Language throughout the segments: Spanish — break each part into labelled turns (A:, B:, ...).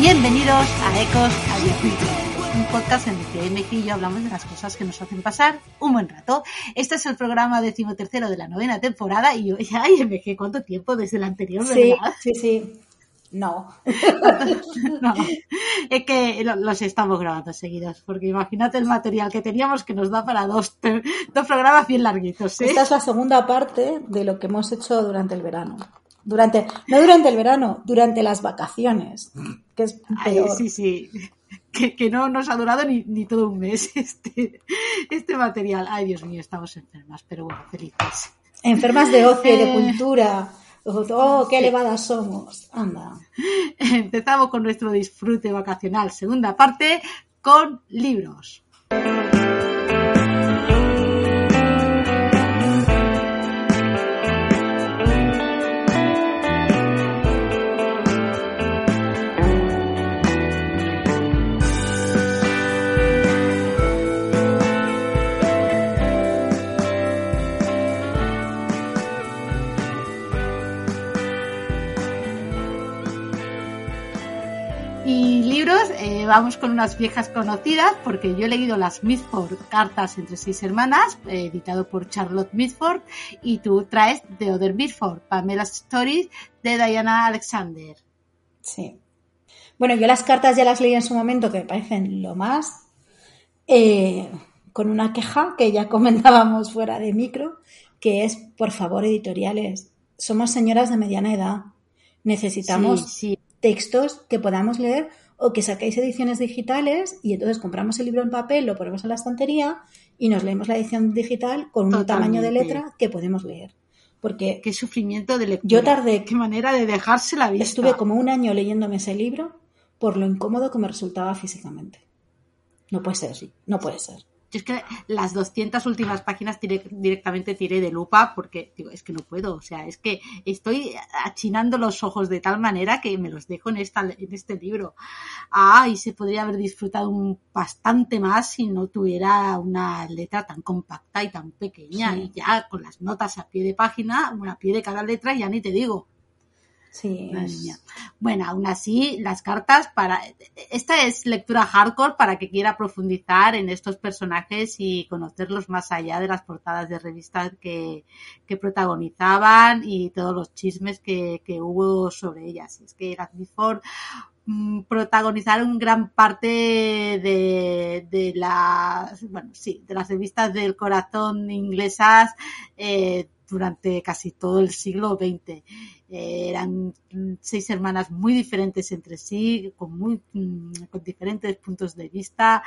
A: Bienvenidos a Ecos Audiovisuales, un podcast en el que MG y yo hablamos de las cosas que nos hacen pasar un buen rato. Este es el programa decimotercero de la novena temporada y yo, ay MG, ¿cuánto tiempo desde el anterior, verdad?
B: Sí, sí, sí. No.
A: no. Es que los estamos grabando seguidos, porque imagínate el material que teníamos que nos da para dos, dos programas bien larguitos. ¿eh?
B: Esta es la segunda parte de lo que hemos hecho durante el verano. Durante, no durante el verano, durante las vacaciones, que es peor.
A: sí, sí. Que, que, no nos ha durado ni, ni, todo un mes este, este material. Ay, Dios mío, estamos enfermas, pero bueno, felices.
B: Enfermas de ocio y de cultura. Oh, qué elevadas somos. Anda.
A: Empezamos con nuestro disfrute vacacional. Segunda parte con libros. Vamos con unas viejas conocidas, porque yo he leído las Mitford Cartas entre seis hermanas, eh, editado por Charlotte Mitford, y tú traes The Other Mitford, Pamela Stories, de Diana Alexander.
B: Sí. Bueno, yo las cartas ya las leí en su momento, que me parecen lo más, eh, con una queja que ya comentábamos fuera de micro, que es, por favor, editoriales, somos señoras de mediana edad, necesitamos textos que podamos leer o que saquéis ediciones digitales y entonces compramos el libro en papel, lo ponemos en la estantería y nos leemos la edición digital con un tamaño de letra que podemos leer. Porque
A: qué sufrimiento de lectura.
B: Yo tardé.
A: Qué manera de dejarse la vista.
B: Estuve como un año leyéndome ese libro por lo incómodo que me resultaba físicamente. No puede ser, no puede ser.
A: Yo es que las 200 últimas páginas directamente tiré de lupa porque digo, es que no puedo, o sea, es que estoy achinando los ojos de tal manera que me los dejo en, esta, en este libro. Ah, y se podría haber disfrutado un, bastante más si no tuviera una letra tan compacta y tan pequeña y ya con las notas a pie de página, una pie de cada letra, ya ni te digo.
B: Sí.
A: Bueno, aún así, las cartas para. Esta es lectura hardcore para que quiera profundizar en estos personajes y conocerlos más allá de las portadas de revistas que, que protagonizaban y todos los chismes que, que hubo sobre ellas. Es que las Before mm, protagonizaron gran parte de, de las bueno sí de las revistas del corazón inglesas eh, durante casi todo el siglo XX eran seis hermanas muy diferentes entre sí, con, muy, mm, con diferentes puntos de vista,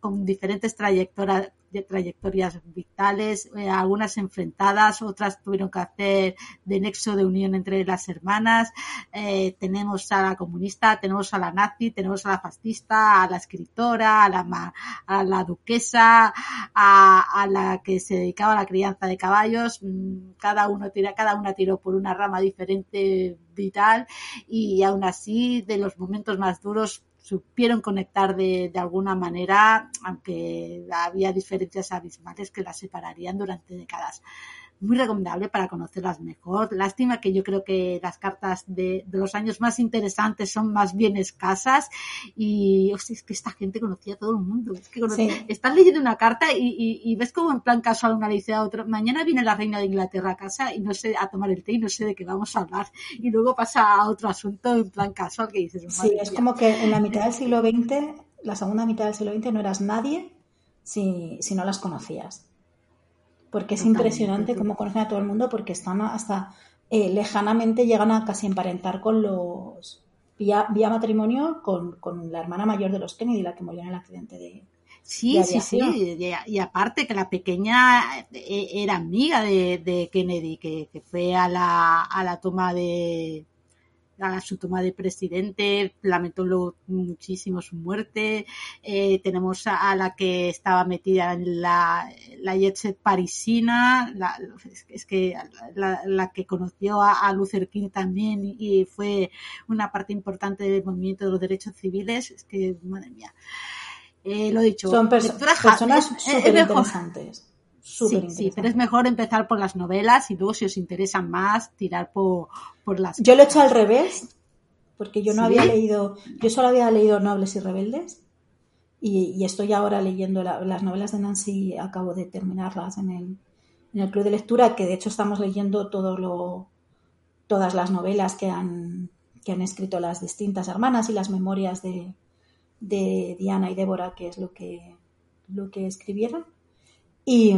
A: con diferentes trayectorias, trayectorias vitales, eh, algunas enfrentadas, otras tuvieron que hacer de nexo de unión entre las hermanas. Eh, tenemos a la comunista, tenemos a la nazi, tenemos a la fascista, a la escritora, a la, a la duquesa, a, a la que se dedicaba a la crianza de caballos. Mm, cada uno cada una tiró por una rama diferente vital y aún así de los momentos más duros supieron conectar de, de, alguna manera, aunque había diferencias abismales que las separarían durante décadas muy recomendable para conocerlas mejor. Lástima que yo creo que las cartas de, de los años más interesantes son más bien escasas y o sea, es que esta gente conocía a todo el mundo. Es que conoce, sí. estás leyendo una carta y, y, y, ves como en plan casual una dice a otra, mañana viene la reina de Inglaterra a casa y no sé, a tomar el té y no sé de qué vamos a hablar. Y luego pasa a otro asunto en plan casual que dices.
B: Sí, es como que en la mitad del siglo XX, la segunda mitad del siglo XX no eras nadie si, si no las conocías porque es Totalmente. impresionante cómo conocen a todo el mundo porque están hasta eh, lejanamente llegan a casi emparentar con los, vía, vía matrimonio, con, con, la hermana mayor de los Kennedy, la que murió en el accidente de,
A: Sí, sí, sí. Y, aparte que la pequeña eh, era amiga de, de Kennedy, que, que, fue a la, a la toma de, a su toma de presidente, lamentó muchísimo su muerte. Eh, tenemos a, la que estaba metida en la, la jet set parisina, la, es que la, la que conoció a, a, Luther King también y fue una parte importante del movimiento de los derechos civiles. Es que, madre mía. Eh, lo dicho.
B: Son perso personas súper interesantes.
A: Sí, sí, pero es mejor empezar por las novelas y luego si os interesan más tirar por, por las...
B: Yo lo he hecho al revés, porque yo no había leído, yo solo había leído Nobles y Rebeldes y, y estoy ahora leyendo la, las novelas de Nancy, acabo de terminarlas en el, en el club de lectura, que de hecho estamos leyendo todo lo, todas las novelas que han, que han escrito las distintas hermanas y las memorias de, de Diana y Débora, que es lo que, lo que escribieron. Y,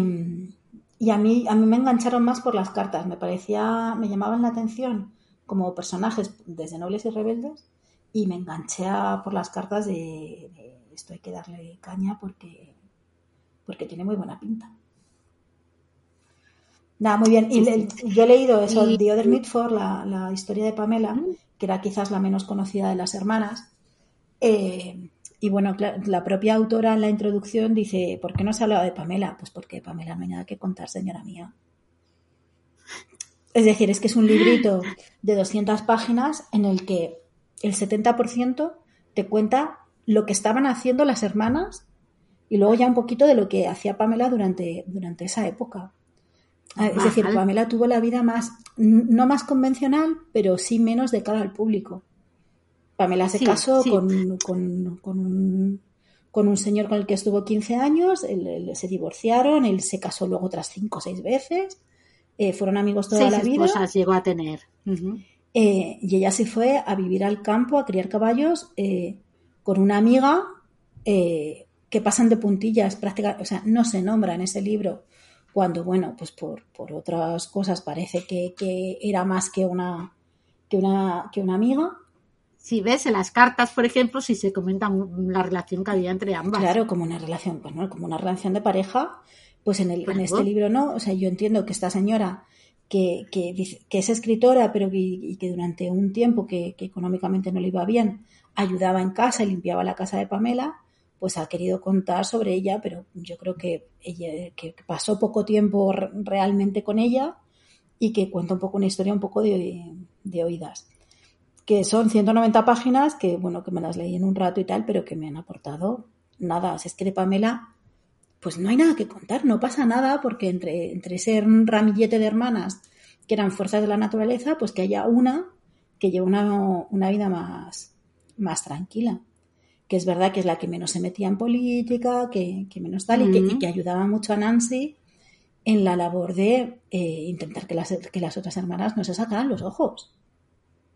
B: y, a, mí, a mí me engancharon más por las cartas, me parecía, me llamaban la atención como personajes desde Nobles y Rebeldes y me enganché a, por las cartas de, de, esto hay que darle caña porque, porque tiene muy buena pinta. Nada, muy bien. Y le, yo he leído eso, y... The Other Mitford, la, la historia de Pamela, que era quizás la menos conocida de las hermanas. Eh, y bueno, la propia autora en la introducción dice, ¿por qué no se hablaba de Pamela? Pues porque Pamela no hay nada que contar, señora mía. Es decir, es que es un librito de 200 páginas en el que el 70% te cuenta lo que estaban haciendo las hermanas y luego ya un poquito de lo que hacía Pamela durante, durante esa época. Es decir, Pamela tuvo la vida más, no más convencional, pero sí menos de cara al público. Pamela se sí, casó sí. Con, con, con, un, con, un, señor con el que estuvo 15 años, él, él, se divorciaron, él se casó luego otras 5 o 6 veces, eh, fueron amigos toda
A: Seis
B: la vida.
A: esposas llegó a tener. Uh -huh.
B: eh, y ella se fue a vivir al campo, a criar caballos, eh, con una amiga que pasan de puntillas prácticamente, o sea, no se nombra en ese libro, cuando, bueno, pues por, por otras cosas parece que, que era más que una, que una, que una amiga
A: si ves en las cartas, por ejemplo, si se comenta la relación que había entre ambas.
B: Claro, como una relación, pues, ¿no? como una relación de pareja, pues en, el, claro. en este libro no. O sea, yo entiendo que esta señora que, que, que es escritora, pero que, y que durante un tiempo que, que, económicamente no le iba bien, ayudaba en casa y limpiaba la casa de Pamela, pues ha querido contar sobre ella, pero yo creo que ella que pasó poco tiempo realmente con ella y que cuenta un poco una historia un poco de, de oídas que son 190 páginas que, bueno, que me las leí en un rato y tal, pero que me han aportado nada. Si es que de Pamela, pues no hay nada que contar, no pasa nada, porque entre, entre ser un ramillete de hermanas que eran fuerzas de la naturaleza, pues que haya una que lleva una, una vida más, más tranquila. Que es verdad que es la que menos se metía en política, que, que menos tal, uh -huh. y, que, y, que, ayudaba mucho a Nancy en la labor de eh, intentar que las, que las otras hermanas no se sacaran los ojos.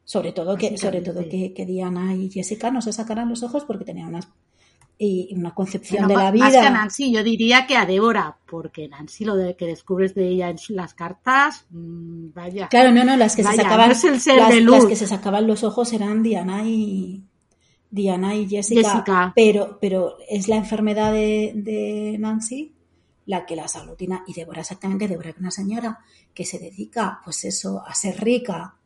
B: Sobre todo que, sobre todo que, que, Diana y Jessica no se sacaran los ojos porque tenían unas y una concepción
A: bueno,
B: de la vida.
A: Más que a Nancy, yo diría que a Débora, porque Nancy lo de que descubres de ella en las cartas, mmm, vaya.
B: Claro, no, no, las que
A: vaya,
B: se sacaban,
A: no es el ser
B: las,
A: de luz.
B: las que se sacaban los ojos eran Diana y Diana y Jessica,
A: Jessica.
B: pero pero es la enfermedad de, de Nancy la que las aglutina y Débora exactamente, Débora es una señora que se dedica pues eso a ser rica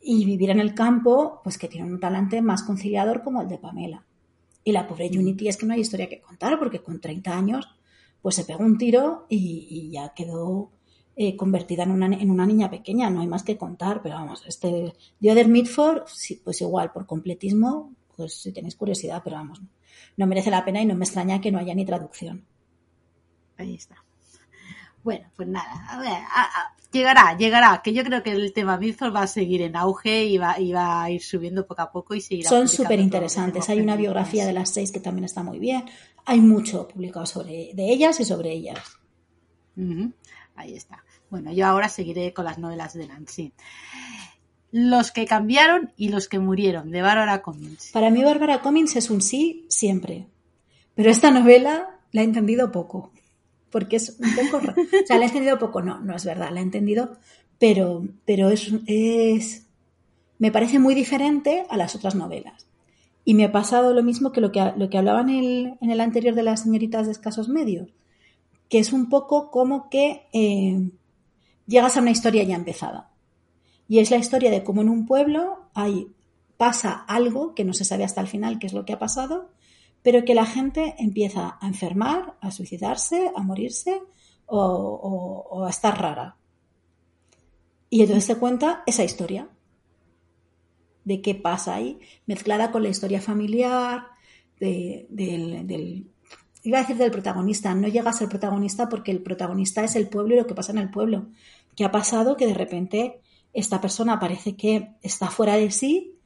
B: y vivir en el campo, pues que tiene un talante más conciliador como el de Pamela. Y la pobre Unity es que no hay historia que contar, porque con 30 años, pues se pegó un tiro y, y ya quedó eh, convertida en una, en una, niña pequeña, no hay más que contar, pero vamos, este Other Midford, sí, pues igual, por completismo, pues si tenéis curiosidad, pero vamos, no merece la pena y no me extraña que no haya ni traducción.
A: Ahí está. Bueno, pues nada, a ver, a, a, llegará, llegará, que yo creo que el tema Midford va a seguir en auge y va, y va a ir subiendo poco a poco y seguirá.
B: Son súper interesantes, hay una biografía de las seis que también está muy bien, hay mucho publicado sobre de ellas y sobre ellas.
A: Uh -huh. Ahí está. Bueno, yo ahora seguiré con las novelas de Nancy. Los que cambiaron y los que murieron, de Bárbara Cummings.
B: Para mí Bárbara Cummings es un sí siempre, pero esta novela la he entendido poco porque es un poco... o sea, la he entendido poco, no, no es verdad, la he entendido pero, pero es, es, me parece muy diferente a las otras novelas. Y me ha pasado lo mismo que lo que, lo que hablaba en el, en el anterior de las señoritas de escasos medios, que es un poco como que eh, llegas a una historia ya empezada. Y es la historia de cómo en un pueblo hay, pasa algo que no se sabe hasta el final qué es lo que ha pasado, pero que la gente empieza a enfermar, a suicidarse, a morirse o, a estar rara. Y entonces se cuenta esa historia de qué pasa ahí, mezclada con la historia familiar, del, iba a decir del protagonista, no llega a ser protagonista porque el protagonista es el pueblo y lo que pasa en el pueblo. ¿Qué ha pasado? Que de repente esta persona parece que está fuera de sí,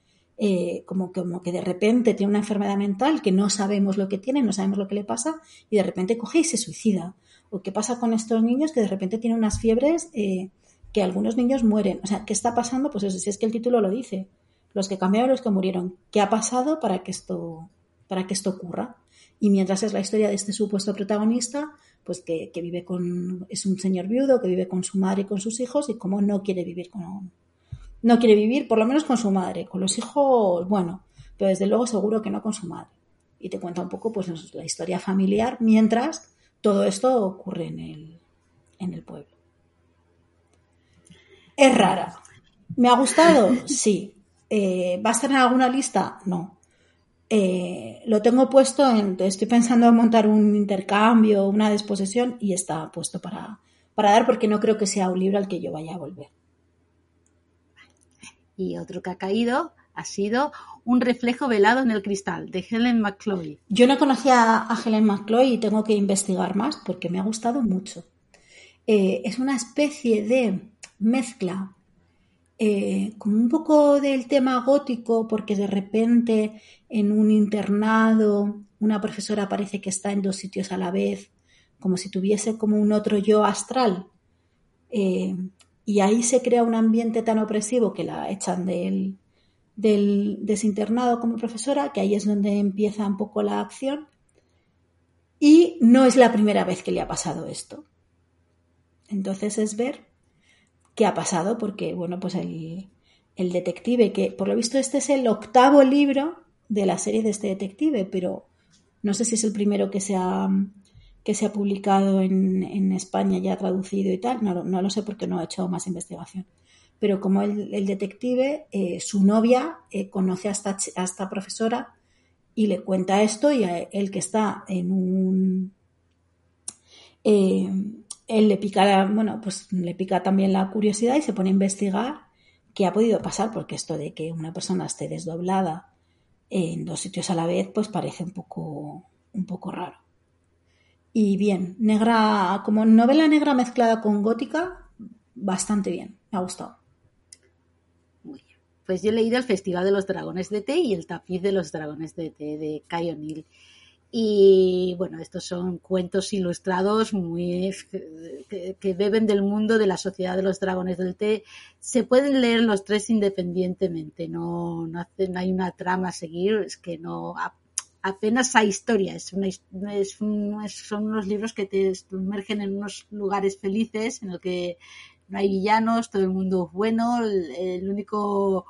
B: eh, como, como que de repente tiene una enfermedad mental que no sabemos lo que tiene, no sabemos lo que le pasa, y de repente coge y se suicida. O qué pasa con estos niños que de repente tienen unas fiebres eh, que algunos niños mueren. O sea, ¿qué está pasando? Pues eso, si es que el título lo dice. Los que cambiaron, los que murieron. ¿Qué ha pasado para que esto, para que esto ocurra? Y mientras es la historia de este supuesto protagonista, pues que, vive con, es un señor viudo que vive con su madre y con sus hijos y como no quiere vivir con, no quiere vivir por lo menos con su madre, con los hijos, bueno, pero desde luego seguro que no con su madre. Y te cuenta un poco pues la historia familiar mientras todo esto ocurre en el, en el pueblo. Es rara. ¿Me ha gustado? Sí. Eh, ¿Va a estar en alguna lista? No. Eh, lo tengo puesto en, estoy pensando en montar un intercambio, una disposición y está puesto para, para dar porque no creo que sea un libro al que yo vaya a volver.
A: Y otro que ha caído ha sido Un reflejo velado en el cristal de Helen McCloy.
B: Yo no conocía a Helen McCloy y tengo que investigar más porque me ha gustado mucho. Eh, es una especie de mezcla eh, como un poco del tema gótico, porque de repente en un internado una profesora parece que está en dos sitios a la vez, como si tuviese como un otro yo astral. Eh, y ahí se crea un ambiente tan opresivo que la echan del, del desinternado como profesora, que ahí es donde empieza un poco la acción. Y no es la primera vez que le ha pasado esto. Entonces es ver qué ha pasado, porque, bueno, pues el, el detective, que por lo visto este es el octavo libro de la serie de este detective, pero no sé si es el primero que se ha, que se ha publicado en, en España ya traducido y tal, no, no, lo sé porque no he hecho más investigación. Pero como el, el detective, eh, su novia eh, conoce a esta, profesora y le cuenta esto y él que está en un... Eh, él le pica, bueno, pues le pica también la curiosidad y se pone a investigar qué ha podido pasar, porque esto de que una persona esté desdoblada en dos sitios a la vez, pues parece un poco, un poco raro. Y bien, negra, como novela negra mezclada con gótica, bastante bien, me ha gustado.
A: Muy bien. Pues yo he leído El Festival de los Dragones de Té y El Tapiz de los Dragones de Té de Kai O'Neill. Y bueno, estos son cuentos ilustrados muy que, beben del mundo de la sociedad de los dragones del té. Se pueden leer los tres independientemente, no, no, hay una trama a seguir, es que no apenas hay historia, es es son unos libros que te sumergen en unos lugares felices en el que no hay villanos, todo el mundo es bueno, el único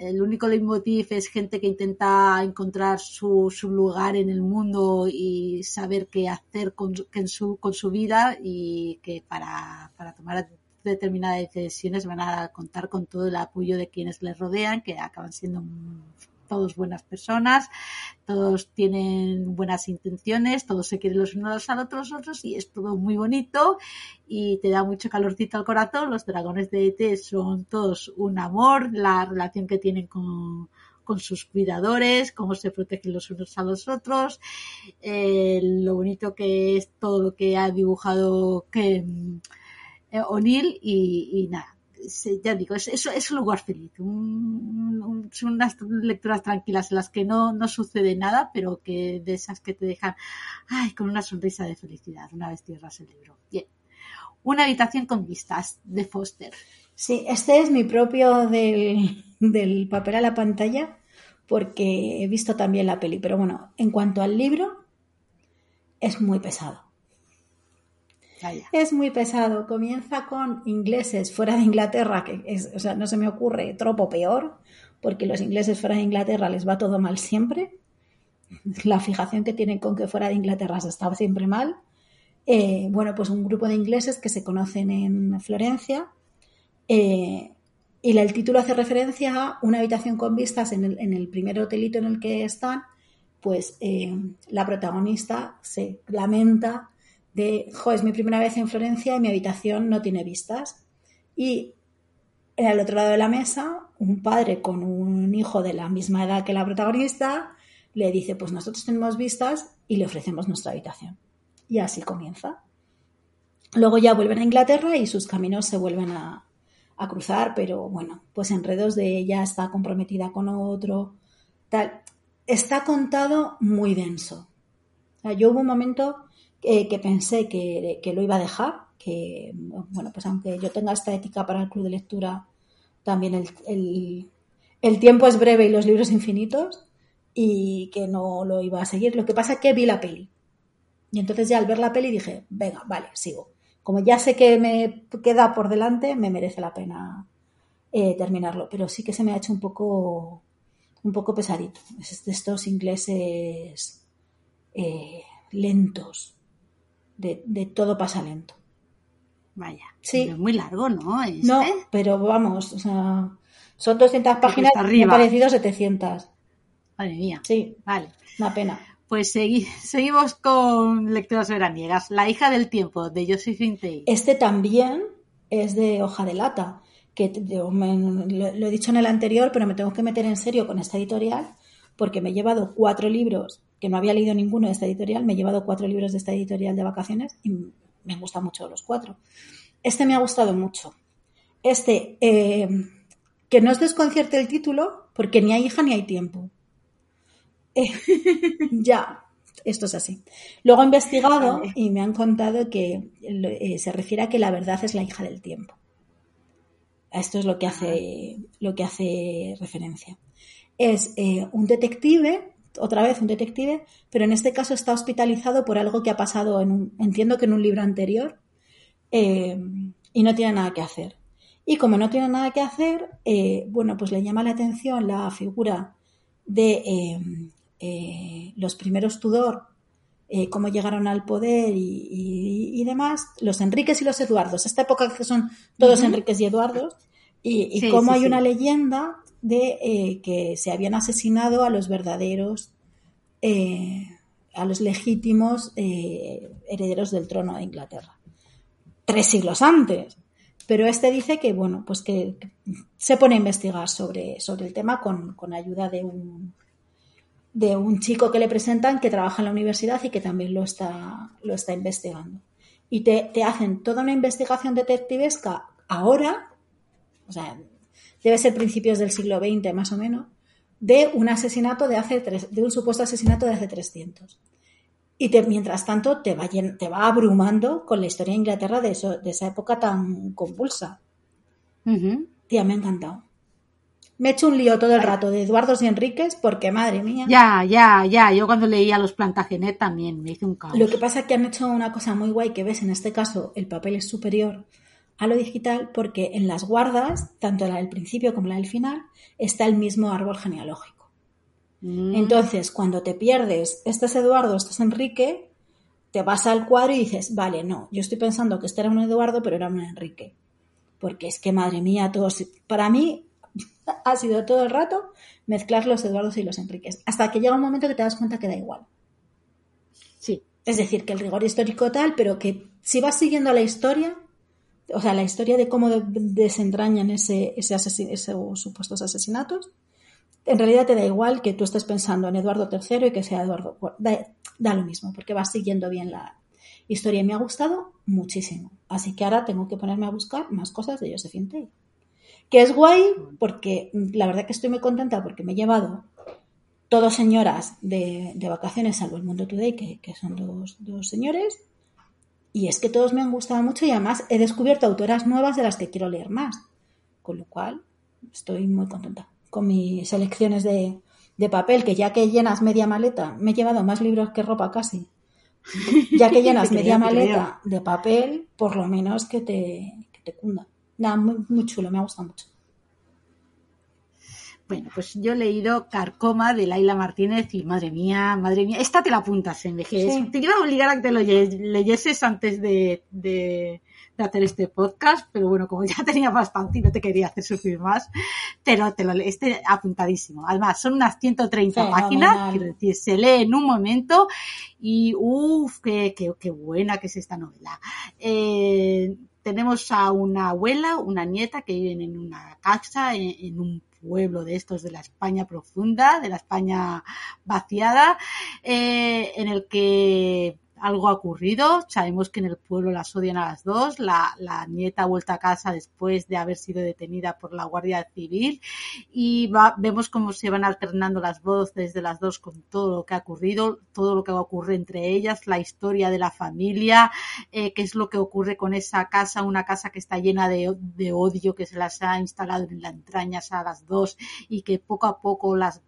A: el único leitmotiv es gente que intenta encontrar su, su lugar en el mundo y saber qué hacer con, su, con su vida y que para, para tomar determinadas decisiones van a contar con todo el apoyo de quienes les rodean, que acaban siendo todos buenas personas, todos tienen buenas intenciones, todos se quieren los unos a los otros y es todo muy bonito y te da mucho calorcito al corazón. Los dragones de ET son todos un amor, la relación que tienen con, con sus cuidadores, cómo se protegen los unos a los otros, eh, lo bonito que es todo lo que ha dibujado que eh, O'Neill y, y nada, ya digo, es, es, un lugar feliz. son unas lecturas tranquilas en las que no, no sucede nada, pero que de esas que te dejan ay, con una sonrisa de felicidad una vez cierras el libro. Bien. Una habitación con vistas de Foster.
B: Sí, este es mi propio del, del papel a la pantalla porque he visto también la peli. Pero bueno, en cuanto al libro, es muy pesado. Es muy pesado. Comienza con ingleses fuera de Inglaterra, que es, o sea, no se me ocurre tropo peor, porque los ingleses fuera de Inglaterra les va todo mal siempre. La fijación que tienen con que fuera de Inglaterra se está siempre mal. Eh, bueno, pues un grupo de ingleses que se conocen en Florencia. Eh, y el título hace referencia a una habitación con vistas en el, primer hotelito en el que están. Pues eh, la protagonista se lamenta de, jo, es mi primera vez en Florencia y mi habitación no tiene vistas. Y al otro lado de la mesa, un padre con un hijo de la misma edad que la protagonista le dice, pues nosotros tenemos vistas y le ofrecemos nuestra habitación. Y así comienza. Luego ya vuelven a Inglaterra y sus caminos se vuelven a, cruzar, pero bueno, pues enredos de ella está comprometida con otro, tal. Está contado muy denso. yo hubo un momento que pensé que, lo iba a dejar, que, bueno, pues aunque yo tenga esta ética para el club de lectura, también el, el, tiempo es breve y los libros infinitos, y que no lo iba a seguir. Lo que pasa es que vi la peli. Y entonces ya al ver la peli dije, venga, vale, sigo. Como ya sé que me queda por delante, me merece la pena eh, terminarlo. Pero sí que se me ha hecho un poco, un poco pesadito. Estos ingleses eh, lentos, de, todo pasa lento.
A: Vaya. Sí. es muy largo, ¿no?
B: No, pero vamos, o sea, son 200 páginas, me han parecido 700.
A: Madre mía.
B: Sí.
A: Vale.
B: Una pena.
A: Pues seguimos con lecturas veraniegas. La hija del tiempo, de Josephine Tay.
B: Este también es de hoja de lata, que lo, he dicho en el anterior, pero me tengo que meter en serio con esta editorial, porque me he llevado cuatro libros que no había leído ninguno de esta editorial, me he llevado cuatro libros de esta editorial de vacaciones y me han gustado mucho los cuatro. Este me ha gustado mucho. Este, eh, que no os desconcierte el título, porque ni hay hija ni hay tiempo. Eh, ya, esto es así. Luego he investigado y me han contado que eh, se refiere a que la verdad es la hija del tiempo. Esto es lo que hace, lo que hace referencia. Es un detective otra vez un detective, pero en este caso está hospitalizado por algo que ha pasado en un, entiendo que en un libro anterior, eh, y no tiene nada que hacer. Y como no tiene nada que hacer, eh, bueno, pues le llama la atención la figura de eh, los primeros Tudor, cómo llegaron al poder y, demás, los Enriques y los Eduardos, esta época que son todos Enriques y Eduardos, y, cómo hay una leyenda de eh, que se habían asesinado a los verdaderos, eh, a los legítimos eh, herederos del trono de Inglaterra. Tres siglos antes. Pero este dice que, bueno, pues que se pone a investigar sobre, sobre el tema con, ayuda de un, de un chico que le presentan que trabaja en la universidad y que también lo está, lo está investigando. Y te, te hacen toda una investigación detectivesca ahora, o sea, debe ser principios del siglo XX más o menos, de un asesinato de hace de un supuesto asesinato de hace 300. Y te, mientras tanto te va, te va abrumando con la historia de Inglaterra de, eso, de esa época tan convulsa. Tía, me ha encantado. Me he hecho un lío todo el rato de Eduardos y Enríquez porque, madre mía.
A: Ya, ya, ya. Yo cuando leía los Plantagenet también me hice un caos.
B: Lo que pasa es que han hecho una cosa muy guay que ves, en este caso el papel es superior a lo digital porque en las guardas, tanto la del principio como la del final, está el mismo árbol genealógico. Mm. Entonces, cuando te pierdes, este es Eduardo, este es Enrique, te vas al cuadro y dices, vale, no, yo estoy pensando que este era un Eduardo, pero era un Enrique. Porque es que, madre mía, todos, para mí ha sido todo el rato mezclar los Eduardos y los Enriques, hasta que llega un momento que te das cuenta que da igual.
A: Sí.
B: Es decir, que el rigor histórico tal, pero que si vas siguiendo la historia, o sea, la historia de cómo desentrañan ese, ese esos supuestos asesinatos, en realidad te da igual que tú estés pensando en Eduardo III y que sea Eduardo da, da, lo mismo, porque vas siguiendo bien la historia y me ha gustado muchísimo. Así que ahora tengo que ponerme a buscar más cosas de Josephine Tay. Que es guay porque la verdad que estoy muy contenta porque me he llevado todos señoras de, vacaciones, salvo el Mundo Today, que, que son dos, dos señores, y es que todos me han gustado mucho y además he descubierto autoras nuevas de las que quiero leer más. Con lo cual, estoy muy contenta con mis selecciones de, papel, que ya que llenas media maleta, me he llevado más libros que ropa casi, Ya que llenas media maleta de papel, por lo menos que te, que te cunda. Nada, muy, muy chulo, me ha gustado mucho.
A: Bueno, pues yo he leído Carcoma de Laila Martínez y madre mía, madre mía, esta te la apuntas en vejez.
B: Sí.
A: Te iba a obligar a que te lo leyeses antes de, de, de, hacer este podcast, pero bueno, como ya tenía bastante y no te quería hacer sufrir más, pero te lo este apuntadísimo. Además, son unas 130
B: sí,
A: páginas,
B: no,
A: quiero decir, se lee en un momento y uff, qué, qué, qué, buena que es esta novela. Eh, tenemos a una abuela, una nieta que viven en una casa, en, en un pueblo de estos de la España profunda, de la España vaciada, eh, en el que algo ha ocurrido. Sabemos que en el pueblo las odian a las dos. La, la nieta ha vuelto a casa después de haber sido detenida por la Guardia Civil y va, vemos cómo se van alternando las voces de las dos con todo lo que ha ocurrido, todo lo que ocurre entre ellas, la historia de la familia, eh, qué es lo que ocurre con esa casa, una casa que está llena de, de odio que se las ha instalado en las entrañas a las dos y que poco a poco las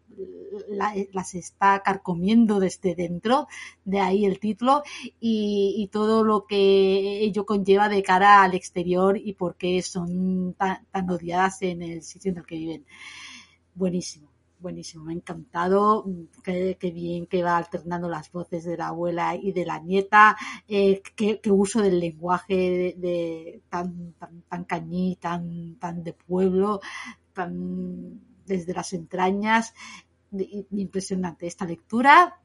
A: la, las está carcomiendo desde dentro, de ahí el título, y, todo lo que ello conlleva de cara al exterior y por qué son tan, odiadas en el sitio en el que viven. Buenísimo buenísimo, me ha encantado, qué, bien que va alternando las voces de la abuela y de la nieta, eh, qué, uso del lenguaje tan, tan, tan cañí, tan, tan de pueblo, tan desde las entrañas, impresionante esta lectura.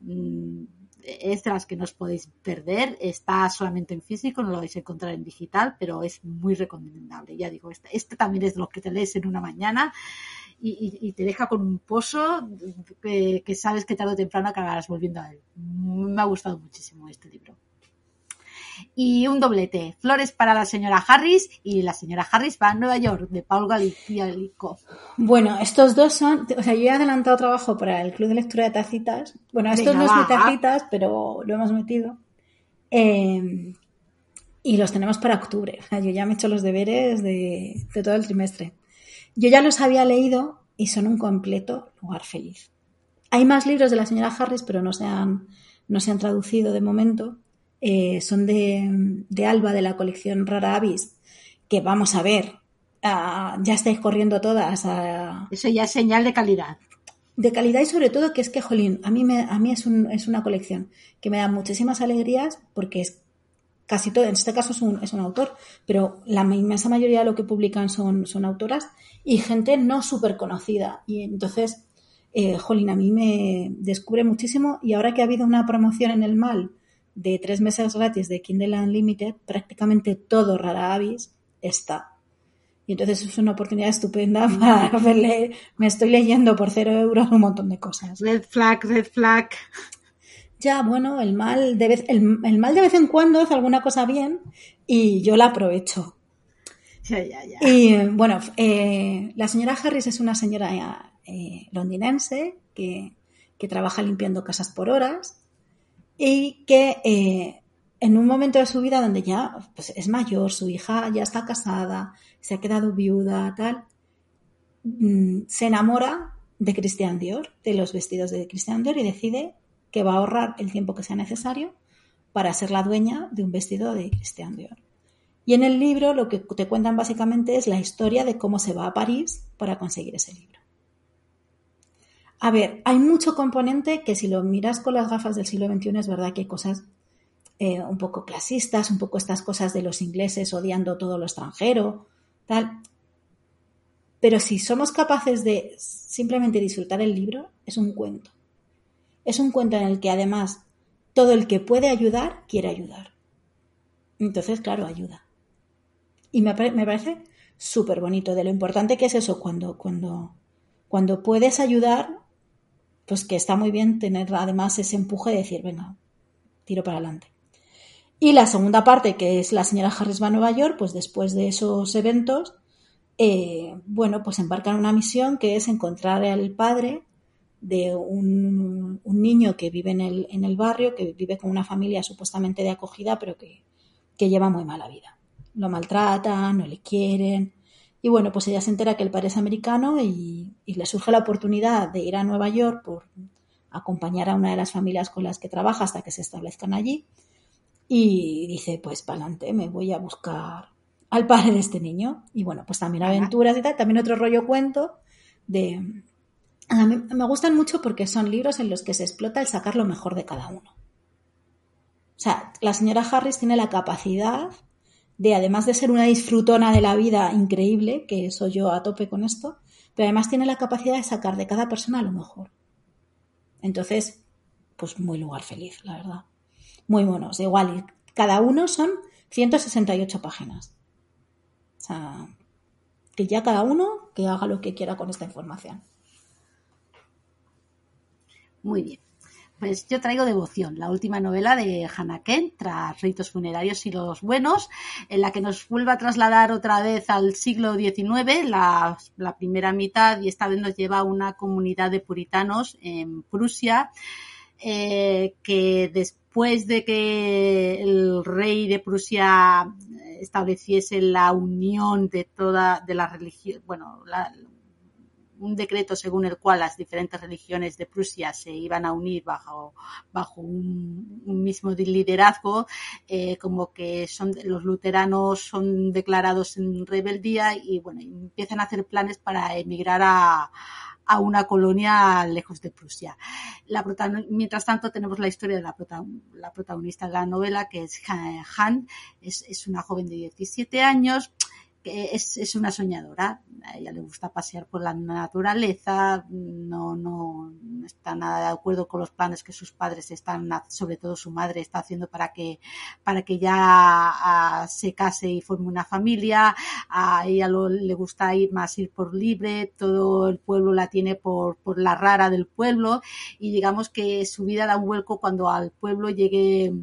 A: Es de las que no os podéis perder. Está solamente en físico, no lo vais a encontrar en digital, pero es muy recomendable. Ya digo, este, este también es de los que te lees en una mañana y te deja con un pozo que, que, sabes que tarde o temprano acabarás volviendo a él. Me ha gustado muchísimo este libro y un doblete. Flores para la señora Harris y la señora Harris va a Nueva York, de Paul Galico.
B: Bueno, estos dos son, o sea, yo he adelantado trabajo para el Club de Lectura de Tacitas. Bueno, estos Venga, no son tacitas, pero lo hemos metido. Eh, y los tenemos para octubre. O sea, yo ya me he hecho los deberes de, de todo el trimestre. Yo ya los había leído y son un completo lugar feliz. Hay más libros de la señora Harris, pero no se han, no se han traducido de momento eh, son de, de, Alba, de la colección Rara Avis, que vamos a ver, uh, ya estáis corriendo todas. Uh,
A: Eso ya es señal de calidad.
B: De calidad y sobre todo que es que, jolín, a mí, me, a mí es, un, es una colección que me da muchísimas alegrías porque es casi todo, en este caso es un, es un autor, pero la inmensa mayoría de lo que publican son, son autoras y gente no súper conocida. Y entonces, eh, jolín, a mí me descubre muchísimo y ahora que ha habido una promoción en el mal, de tres meses gratis de Kindle Unlimited, prácticamente todo Rara Avis está. Y entonces es una oportunidad estupenda para verle. Me estoy leyendo por cero euros un montón de cosas.
A: Red flag, red flag.
B: Ya, bueno, el mal de vez, el, el mal de vez en cuando hace alguna cosa bien y yo la aprovecho.
A: Ya, ya, ya.
B: Y bueno, eh, la señora Harris es una señora eh, londinense que, que trabaja limpiando casas por horas y que eh, en un momento de su vida donde ya pues, es mayor, su hija ya está casada, se ha quedado viuda, tal, mmm, se enamora de Christian Dior, de los vestidos de Christian Dior y decide que va a ahorrar el tiempo que sea necesario para ser la dueña de un vestido de Christian Dior. Y en el libro lo que te cuentan básicamente es la historia de cómo se va a París para conseguir ese libro. A ver, hay mucho componente que si lo miras con las gafas del siglo XXI es verdad que hay cosas eh, un poco clasistas, un poco estas cosas de los ingleses odiando todo lo extranjero, tal. Pero si somos capaces de simplemente disfrutar el libro, es un cuento. Es un cuento en el que además todo el que puede ayudar quiere ayudar. Entonces, claro, ayuda. Y me, me parece súper bonito de lo importante que es eso cuando, cuando, cuando puedes ayudar pues que está muy bien tener además ese empuje de decir, venga, tiro para adelante. Y la segunda parte, que es la señora Harris va a Nueva York, pues después de esos eventos, eh, bueno, pues embarcan una misión que es encontrar al padre de un, un niño que vive en el, en el, barrio, que vive con una familia supuestamente de acogida, pero que, que lleva muy mala vida. Lo maltratan, no le quieren, y bueno, pues ella se entera que el padre es americano y, y, le surge la oportunidad de ir a Nueva York por, acompañar a una de las familias con las que trabaja hasta que se establezcan allí. Y dice, pues para adelante, me voy a buscar al padre de este niño. Y bueno, pues también aventuras y tal, también otro rollo cuento de... A mí me gustan mucho porque son libros en los que se explota el sacar lo mejor de cada uno. O sea, la señora Harris tiene la capacidad de, además de ser una disfrutona de la vida increíble, que soy yo a tope con esto, pero además tiene la capacidad de sacar de cada persona lo mejor. Entonces, pues muy lugar feliz, la verdad. Muy monos, igual, y cada uno son 168 páginas. O sea, que ya cada uno que haga lo que quiera con esta información.
A: Muy bien. Pues yo traigo Devoción, la última novela de Hannah Kent, tras ritos funerarios y los buenos, en la que nos vuelve a trasladar otra vez al siglo XIX, la, primera mitad, y esta vez nos lleva a una comunidad de puritanos en Prusia, eh, que después de que el rey de Prusia estableciese la unión de toda de la religión, bueno, la, un decreto según el cual las diferentes religiones de Prusia se iban a unir bajo, bajo un, mismo liderazgo, eh, como que son los luteranos son declarados en rebeldía y bueno, empiezan a hacer planes para emigrar a, a una colonia lejos de Prusia. Mientras tanto tenemos la historia de la, la, protagonista de la novela, que es Han, es, es una joven de 17 años es, es, una soñadora, a ella le gusta pasear por la naturaleza, no, no, está nada de acuerdo con los planes que sus padres están, sobre todo su madre está haciendo para que, para que ya ah, se case y forme una familia, a ella le gusta ir más ir por libre, todo el pueblo la tiene por, por la rara del pueblo. Y digamos que su vida da un vuelco cuando al pueblo llegue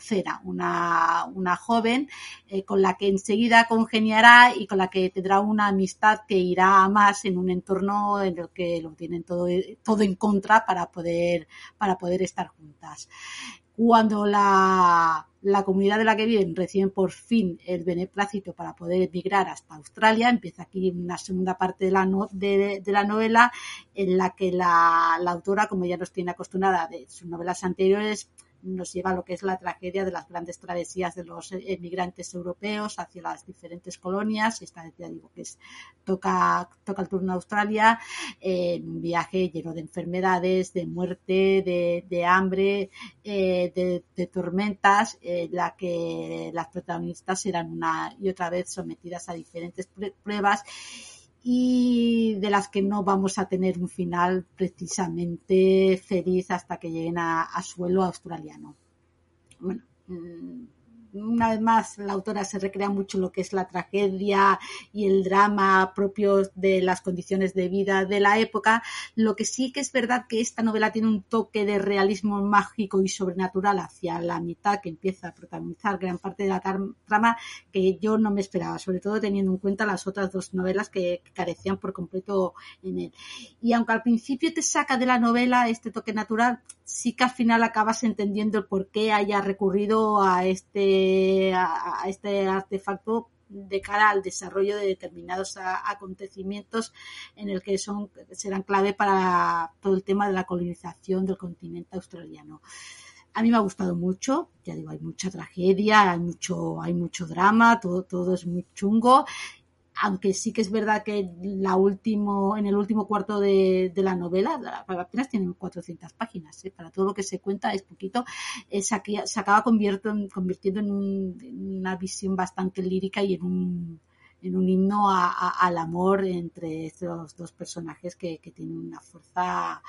A: Cera, una, joven eh, con la que enseguida congeniará y con la que tendrá una amistad que irá más en un entorno en el que lo tienen todo, todo en contra para poder, para poder estar juntas. Cuando la, la comunidad de la que viven reciben por fin el beneplácito para poder emigrar hasta Australia, empieza aquí una segunda parte de la, de la novela en la que la, la autora, como ya nos tiene acostumbrada de sus novelas anteriores, nos lleva a lo que es la tragedia de las grandes travesías de los emigrantes europeos hacia las diferentes colonias. Esta ya digo que es, toca, toca el turno a Australia, eh, un viaje lleno de enfermedades, de muerte, de, de hambre, eh, de, tormentas, en la que las protagonistas serán una y otra vez sometidas a diferentes pruebas y de las que no vamos a tener un final precisamente feliz hasta que lleguen a, suelo australiano. Bueno, mm, una vez más la autora se recrea mucho lo que es la tragedia y el drama propios de las condiciones de vida de la época. Lo que sí que es verdad que esta novela tiene un toque de realismo mágico y sobrenatural hacia la mitad que empieza a protagonizar gran parte de la trama que yo no me esperaba, sobre todo teniendo en cuenta las otras dos novelas que carecían por completo en él. Y aunque al principio te saca de la novela este toque natural, sí que al final acabas entendiendo el por qué haya recurrido a este, a, este artefacto de cara al desarrollo de determinados acontecimientos en el que son serán clave para todo el tema de la colonización del continente australiano. A mí me ha gustado mucho, ya digo, hay mucha tragedia, hay mucho, hay mucho drama, todo, todo es muy chungo aunque sí que es verdad que la último, en el último cuarto de, la novela, apenas tienen 400 páginas, ¿eh? para todo lo que se cuenta es poquito, eh, se, acaba convirtiendo en, una visión bastante lírica y en un, en un himno al amor entre estos dos personajes que, tienen una fuerza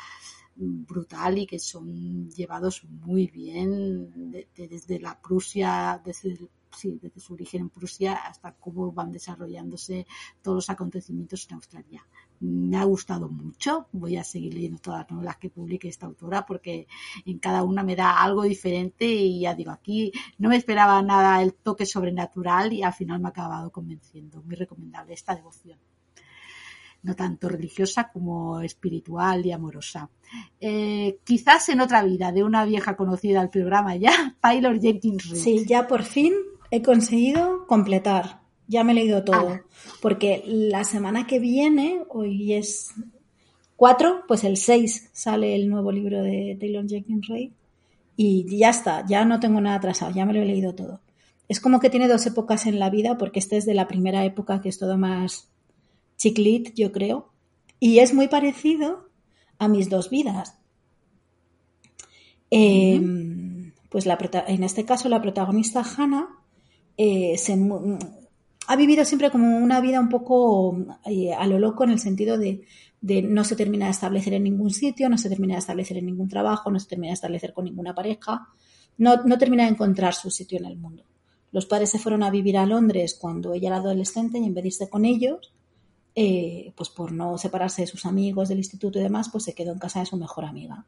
A: brutal y que son llevados muy bien desde la Prusia, desde sí, desde su origen en Prusia hasta cómo van desarrollándose todos los acontecimientos en Australia. Me ha gustado mucho, voy a seguir leyendo todas las novelas que publique esta autora porque en cada una me da algo diferente y ya digo, aquí no me esperaba nada el toque sobrenatural y al final me ha acabado convenciendo. Muy recomendable esta devoción no tanto religiosa como espiritual y amorosa. Eh, quizás en otra vida de una vieja conocida al programa ya, Taylor Jenkins Reid.
B: Sí, ya por fin he conseguido completar. Ya me he leído todo. Porque la semana que viene, hoy es 4, pues el 6 sale el nuevo libro de Taylor Jenkins Reid y ya está, ya no tengo nada atrasado, ya me lo he leído todo. Es como que tiene dos épocas en la vida, porque este es de la primera época que es todo más chiclit, yo creo, y es muy parecido a mis dos vidas. Em, pues la, en este caso la protagonista Hannah eh, se, ha vivido siempre como una vida un poco eh, a lo loco en el sentido de, de, no se termina de establecer en ningún sitio, no se termina de establecer en ningún trabajo, no se termina de establecer con ninguna pareja, no, no termina de encontrar su sitio en el mundo. Los padres se fueron a vivir a Londres cuando ella era adolescente y en vez de irse con ellos, eh, pues por no separarse de sus amigos del instituto y demás, pues se quedó en casa de su mejor amiga.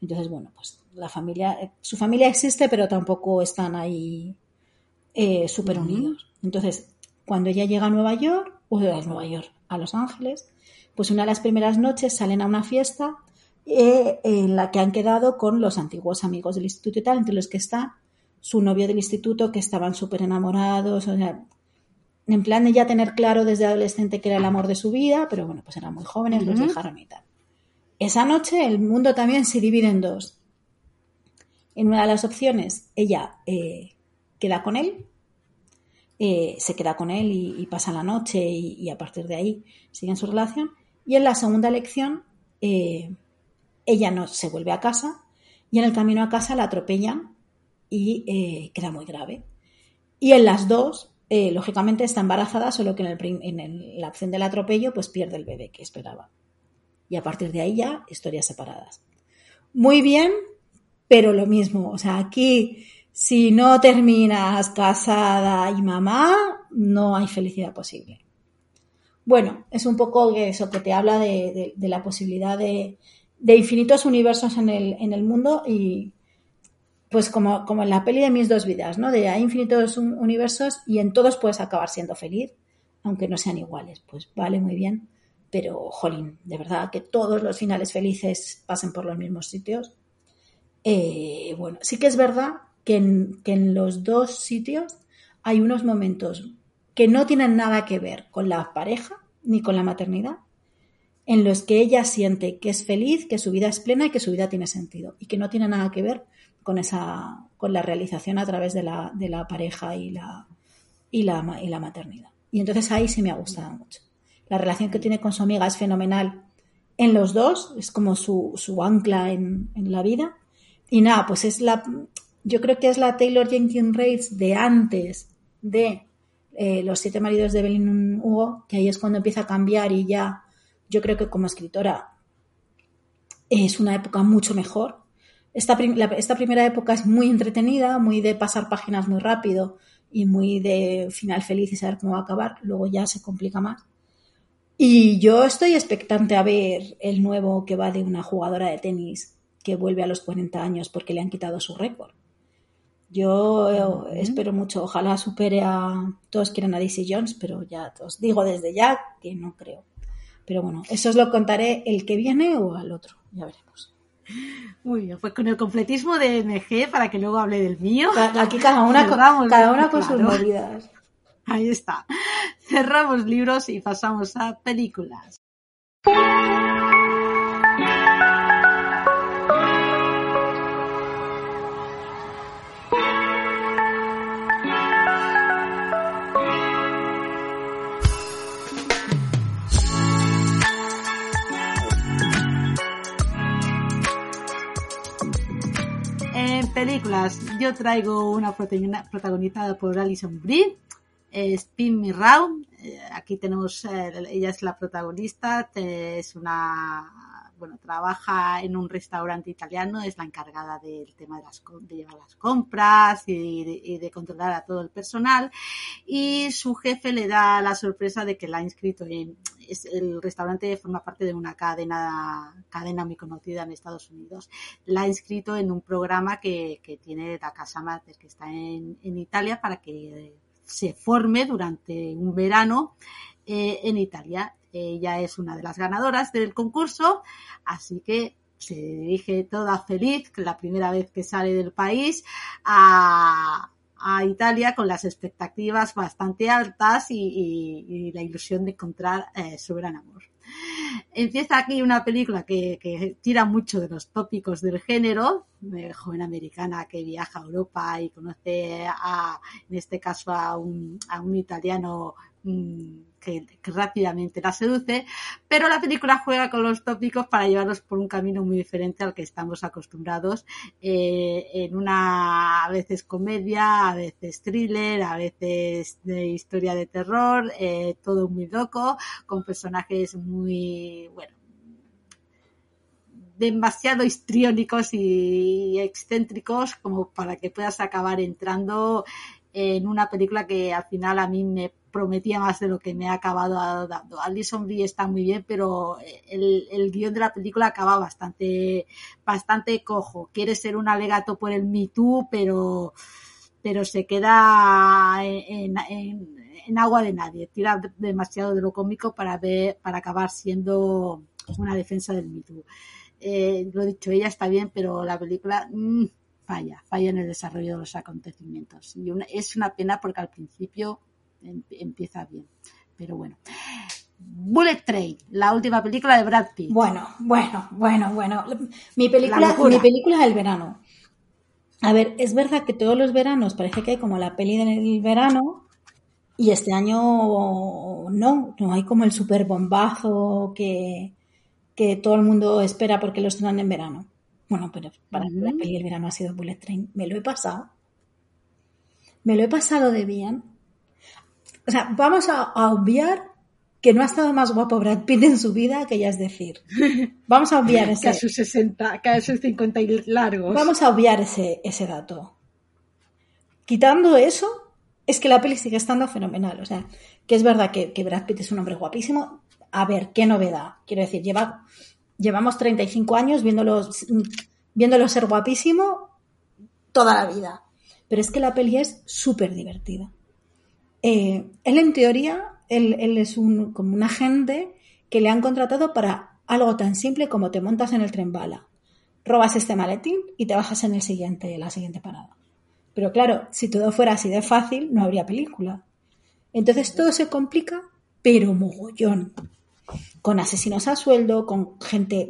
B: Entonces, bueno, pues la familia, su familia existe, pero tampoco están ahí eh, súper unidos. Entonces, cuando ella llega a Nueva York, o a Nueva York, a Los Ángeles, pues una de las primeras noches salen a una fiesta en la que han quedado con los antiguos amigos del instituto y tal, entre los que está su novio del instituto, que estaban súper enamorados, o sea, en plan de ya tener claro desde adolescente que era el amor de su vida, pero bueno, pues eran muy jóvenes, los dejaron y tal. Esa noche el mundo también se divide en dos. En una de las opciones, ella eh, queda con él, eh, se queda con él y, pasa la noche y, a partir de ahí siguen su relación. Y en la segunda elección, eh, ella no se vuelve a casa y en el camino a casa la atropellan y queda muy grave. Y en las dos, eh, lógicamente está embarazada, solo que en, la opción del atropello pues pierde el bebé que esperaba. Y a partir de ahí ya historias separadas. Muy bien, pero lo mismo. O sea, aquí si no terminas casada y mamá, no hay felicidad posible. Bueno, es un poco eso que te habla de, la posibilidad de, infinitos universos en el, mundo y, pues como, como en la peli de mis dos vidas, ¿no? De hay infinitos universos y en todos puedes acabar siendo feliz, aunque no sean iguales. Pues vale, muy bien. Pero, jolín, de verdad que todos los finales felices pasen por los mismos sitios. Eh, bueno, sí que es verdad que en, los dos sitios hay unos momentos que no tienen nada que ver con la pareja ni con la maternidad, en los que ella siente que es feliz, que su vida es plena y que su vida tiene sentido, y que no tiene nada que ver con esa con la realización a través de la, de la pareja y la, y la, y la maternidad. Y entonces ahí sí me ha gustado mucho. La relación que tiene con su amiga es fenomenal en los dos, es como su, su ancla en, en, la vida. Y nada, pues es la, yo creo que es la Taylor Jenkins Reid de antes de eh, Los siete maridos de Evelyn Hugo, que ahí es cuando empieza a cambiar y ya, yo creo que como escritora es una época mucho mejor esta, esta primera época es muy entretenida, muy de pasar páginas muy rápido y muy de final feliz y saber cómo va a acabar. Luego ya se complica más. Y yo estoy expectante a ver el nuevo que va de una jugadora de tenis que vuelve a los 40 años porque le han quitado su récord. Yo espero mucho, ojalá supere a. Todos quieren a Daisy Jones, pero ya os digo desde ya que no creo. Pero bueno, eso os lo contaré el que viene o al otro, ya veremos.
A: Muy bien, pues con el completismo de MG para que luego hable del mío.
B: Aquí cada una, con, cada una con sus movidas.
A: Ahí está. Cerramos libros y pasamos a películas. Películas, yo traigo una protagonizada por Alison Brie, Spin Me Round. Eh, aquí tenemos, eh, ella es la protagonista, es una, bueno, trabaja en un restaurante italiano, es la encargada del tema de, las, de llevar las compras y de, controlar a todo el personal. Y su jefe le da la sorpresa de que la ha inscrito en, el restaurante forma parte de una cadena, cadena muy conocida en Estados Unidos. La ha inscrito en un programa que, tiene la Casa Mater, que está en, Italia, para que se forme durante un verano eh, en Italia. Ella es una de las ganadoras del concurso, así que se dirige toda feliz, la primera vez que sale del país, a, a Italia con las expectativas bastante altas y, la ilusión de encontrar eh, su gran amor. Empieza aquí una película que, que tira mucho de los tópicos del género, de joven americana que viaja a Europa y conoce a, en este caso a un, a un italiano que, que, rápidamente la seduce, pero la película juega con los tópicos para llevarlos por un camino muy diferente al que estamos acostumbrados, eh, en una a veces comedia, a veces thriller, a veces de historia de terror, eh, todo muy loco, con personajes muy, bueno, demasiado histriónicos y excéntricos como para que puedas acabar entrando en una película que al final a mí me prometía más de lo que me ha acabado dando. Alison Brie está muy bien, pero el, el, guion de la película acaba bastante, bastante cojo. Quiere ser un alegato por el Me Too, pero, pero se queda en, en, en, agua de nadie. Tira demasiado de lo cómico para ver, para acabar siendo una defensa del Me Too. Eh, lo dicho, ella está bien, pero la película mmm, falla, falla en el desarrollo de los acontecimientos. Y una, es una pena porque al principio empieza bien. Pero bueno. Bullet Train, la última película de Brad Pitt.
B: Bueno, bueno, bueno, bueno. Mi película, mi película del verano. A ver, es verdad que todos los veranos parece que hay como la peli del verano y este año no, no hay como el super bombazo que, que todo el mundo espera porque lo estrenan en verano. Bueno, pero para mí la peli del verano ha sido Bullet Train. Me lo he pasado. Me lo he pasado de bien. O sea, vamos a, a obviar que no ha estado más guapo Brad Pitt en su vida, que ya es decir. Vamos a obviar ese.
A: que a sus 60, que a sus 50 y largos.
B: Vamos a obviar ese, ese dato. Quitando eso, es que la peli sigue estando fenomenal. O sea, que es verdad que, que Brad Pitt es un hombre guapísimo. A ver, qué novedad. Quiero decir, lleva, llevamos 35 años viéndolo, viéndolo ser guapísimo toda la vida. Pero es que la peli es súper divertida. Eh, él, en teoría, él, es como un agente que le han contratado para algo tan simple como te montas en el tren bala, robas este maletín y te bajas en el siguiente, la siguiente parada. Pero claro, si todo fuera así de fácil, no habría película. Entonces todo se complica, pero mogollón. Con asesinos a sueldo, con gente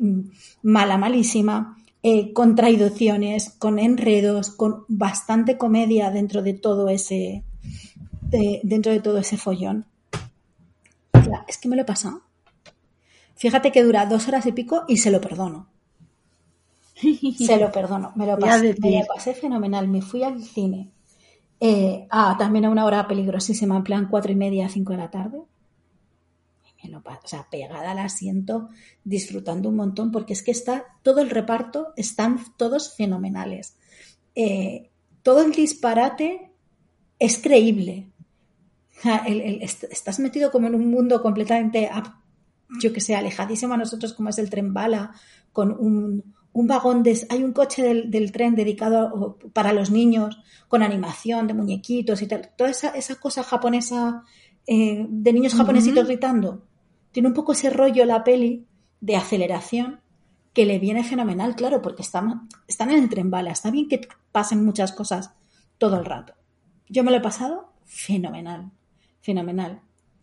B: mala, malísima, eh, con traiciones, con enredos, con bastante comedia dentro de todo ese, de, dentro de todo ese follón. Es que me lo he pasado. Fíjate que dura dos horas y pico y se lo perdono. Se lo perdono. Me lo pasé, me lo pasé fenomenal. Me fui al cine. Eh, ah, también a una hora peligrosísima, en plan cuatro y media, cinco de la tarde. Y me lo o sea, pegada al asiento, disfrutando un montón, porque es que está todo el reparto, están todos fenomenales. Eh, todo el disparate es creíble. El, el, estás metido como en un mundo completamente, yo que sé, alejadísimo a nosotros como es el tren bala, con un, un vagón de, hay un coche del, del, tren dedicado para los niños con animación de muñequitos y tal, toda esa, esa cosa japonesa eh, de niños japonesitos uh -huh. gritando. Tiene un poco ese rollo la peli de aceleración que le viene fenomenal, claro, porque están, están en el tren bala, está bien que pasen muchas cosas todo el rato. Yo me lo he pasado fenomenal, fenomenal.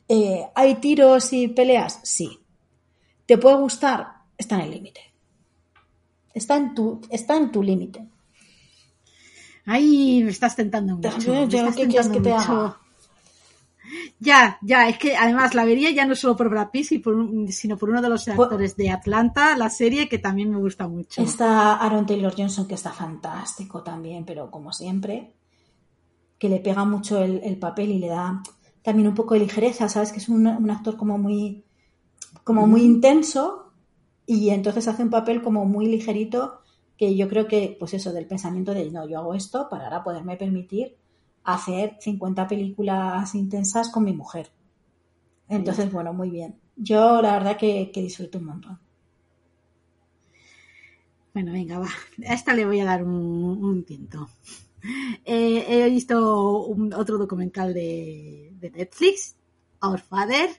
B: Eh, ¿Hay tiros y peleas? Sí. ¿Te puede gustar? Está en el límite. Está en tu, está en tu límite.
A: Ay, me estás tentando mucho.
B: Yo, yo ¿qué quieres que te haga?
A: Ya, ya, es que además la vería ya no solo por Brad Pitt, sino por uno de los actores de Atlanta, la serie, que también me gusta mucho.
B: Está Aaron Taylor Johnson, que está fantástico también, pero como siempre, que le pega mucho el, el papel y le da también un poco de ligereza, ¿sabes? Que es un, un actor como muy, como muy intenso y entonces hace un papel como muy ligerito que yo creo que, pues eso, del pensamiento de, no, yo hago esto para ahora poderme permitir hacer 50 películas intensas con mi mujer. Entonces, sí. bueno, muy bien. Yo la verdad que, que, disfruto un montón.
A: Bueno, venga, va. A esta le voy a dar un, un tiento. Eh, he visto un, otro documental de, de, Netflix, Our Father.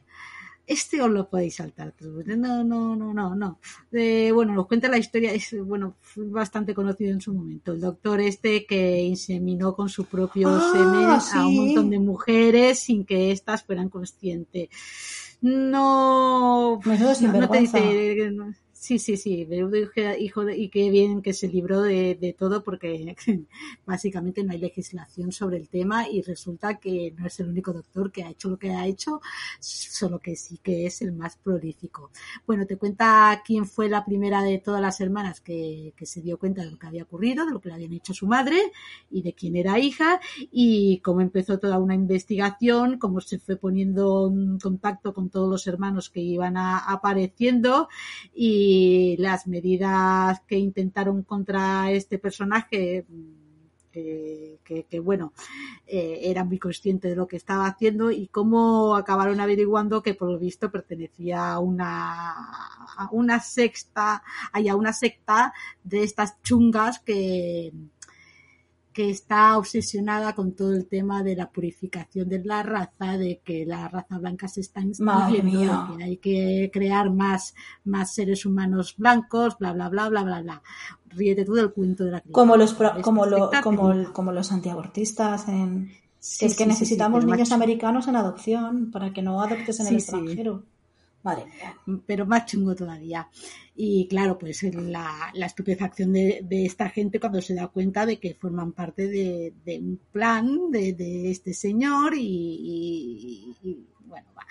A: Este os lo podéis saltar. No, no, no, no, no. Eh, bueno, nos cuenta la historia, es bueno, fue bastante conocido en su momento. El doctor este que inseminó con su propio ah, semen sí. a un montón de mujeres sin que éstas fueran conscientes. no, no, no te dice, no, Sí, sí, sí, menudo hijo- de- y qué bien que se libró de, de todo porque básicamente no hay legislación sobre el tema y resulta que no es el único doctor que ha hecho lo que ha hecho, solo que sí que es el más prolífico. Bueno, te cuenta quién fue la primera de todas las hermanas que, que se dio cuenta de lo que había ocurrido, de lo que le habían hecho su madre y de quién era hija y cómo empezó toda una investigación, cómo se fue poniendo en contacto con todos los hermanos que iban a- apareciendo y las medidas que intentaron contra este personaje mm, que, que- bueno eh, muy consciente de lo que estaba haciendo y cómo acabaron averiguando que por lo visto pertenecía a una a una sexta a una secta de estas chungas que que está obsesionada con todo el tema de la purificación de la raza, de que la raza blanca se está extinguiendo, que hay que crear más, más seres humanos blancos, bla, bla, bla, bla, bla, bla. Ríete tú del cuento de la criatura.
B: Como los, pro- como, lo- como, los antiabortistas en, que
A: Sí,
B: es que
A: sí, sí, sí,
B: necesitamos niños americanos en adopción para que no adoptes en el extranjero. Madre mía.
A: pero más chungo todavía. Y claro, pues la, la estupefacción de, de esta gente cuando se da cuenta de que forman parte de, de un plan de, de este señor y, y- y, bueno, va.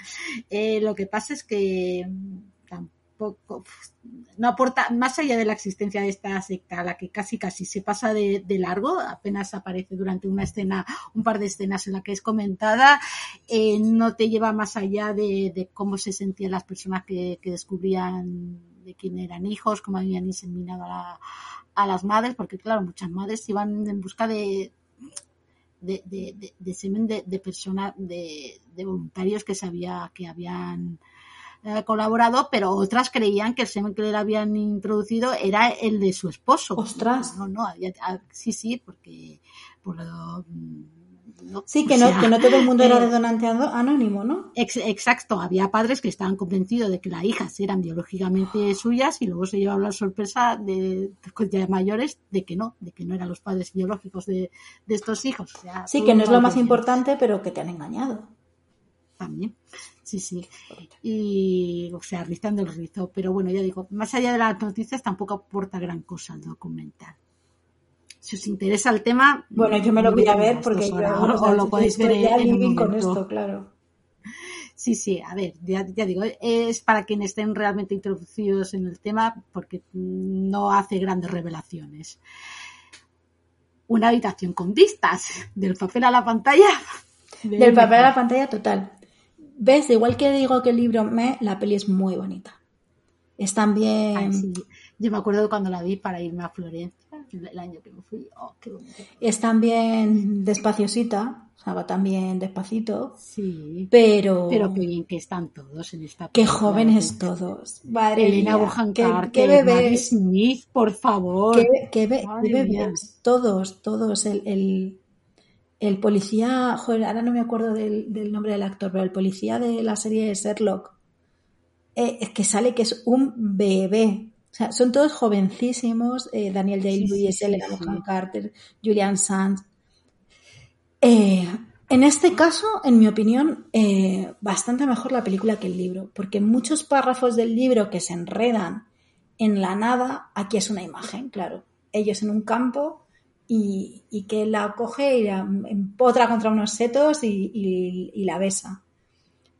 A: Eh, lo que pasa es que mm, tampoco no aporta más allá de la existencia de esta secta, a la que casi casi se pasa de, largo, apenas aparece durante una escena, un par de escenas en la que es comentada, eh, no te lleva más allá de, cómo se sentían las personas que, descubrían de quién eran hijos, cómo habían inseminado a, la- a las madres, porque claro, muchas madres iban en busca de de, semen de, personas, de voluntarios que sabía que habían eh, colaborado, pero otras creían que el semen que le habían introducido era el de su esposo.
B: Ostras.
A: No, no, había- ah, sí, sí, porque por lo, mm, no,
B: Sí, que no,
A: sea,
B: que no todo el mundo era
A: eh,
B: de donante ano- anónimo, ¿no?
A: Ex- exacto, había padres que estaban convencidos de que las hijas eran biológicamente suyas y luego se llevaron la sorpresa de, mayores de que no, de que no eran los padres biológicos de, de estos hijos. O sea,
B: Sí, que no es lo más importante, pero que te han engañado.
A: También, sí, sí. Y, o sea, rizando el rizo. Pero bueno, ya digo, más allá de las noticias tampoco aporta gran cosa el documental. Si os interesa el tema...
B: Bueno, yo me lo voy a ver porque yo
A: horas,
B: o
A: o,
B: sea,
A: o lo podéis ver en un
B: con esto, claro.
A: Sí, sí, a ver, ya, ya digo, es para quienes estén realmente introducidos en el tema porque no hace grandes revelaciones. Una habitación con vistas, del papel a la pantalla.
B: Del papel a la pantalla total. ¿Ves? Igual que digo que el libro me, la peli es muy bonita. Es también...
A: Ay, sí. Yo me acuerdo cuando la vi para irme a Florencia, el año que me fui. Oh, qué bonito.
B: Es también despaciosita, o sea, va también despacito,
A: Sí,
B: pero...
A: pero qué bien que están todos en esta
B: Qué
A: película.
B: jóvenes todos. Madre
A: Elena Bohan
B: qué, qué bebés.
A: Smith, por favor.
B: Qué, qué be-
A: Madre
B: qué
A: mía.
B: bebés. Todos, todos. El, el, el policía, joder, ahora no me acuerdo del, del nombre del actor, pero el policía de la serie de Sherlock, eh, es que sale que es un bebé. O sea, son todos jovencísimos. eh, Daniel Day-Lewis,
A: sí, sí,
B: Elena
A: sí.
B: Bonham Carter, Julian Sands. Eh, en este caso, en mi opinión, bastante mejor la película que el libro, porque muchos párrafos del libro que se enredan en la nada, aquí es una imagen, claro. Ellos en un campo y, y que la coge y la empotra contra unos setos y, y- y la besa.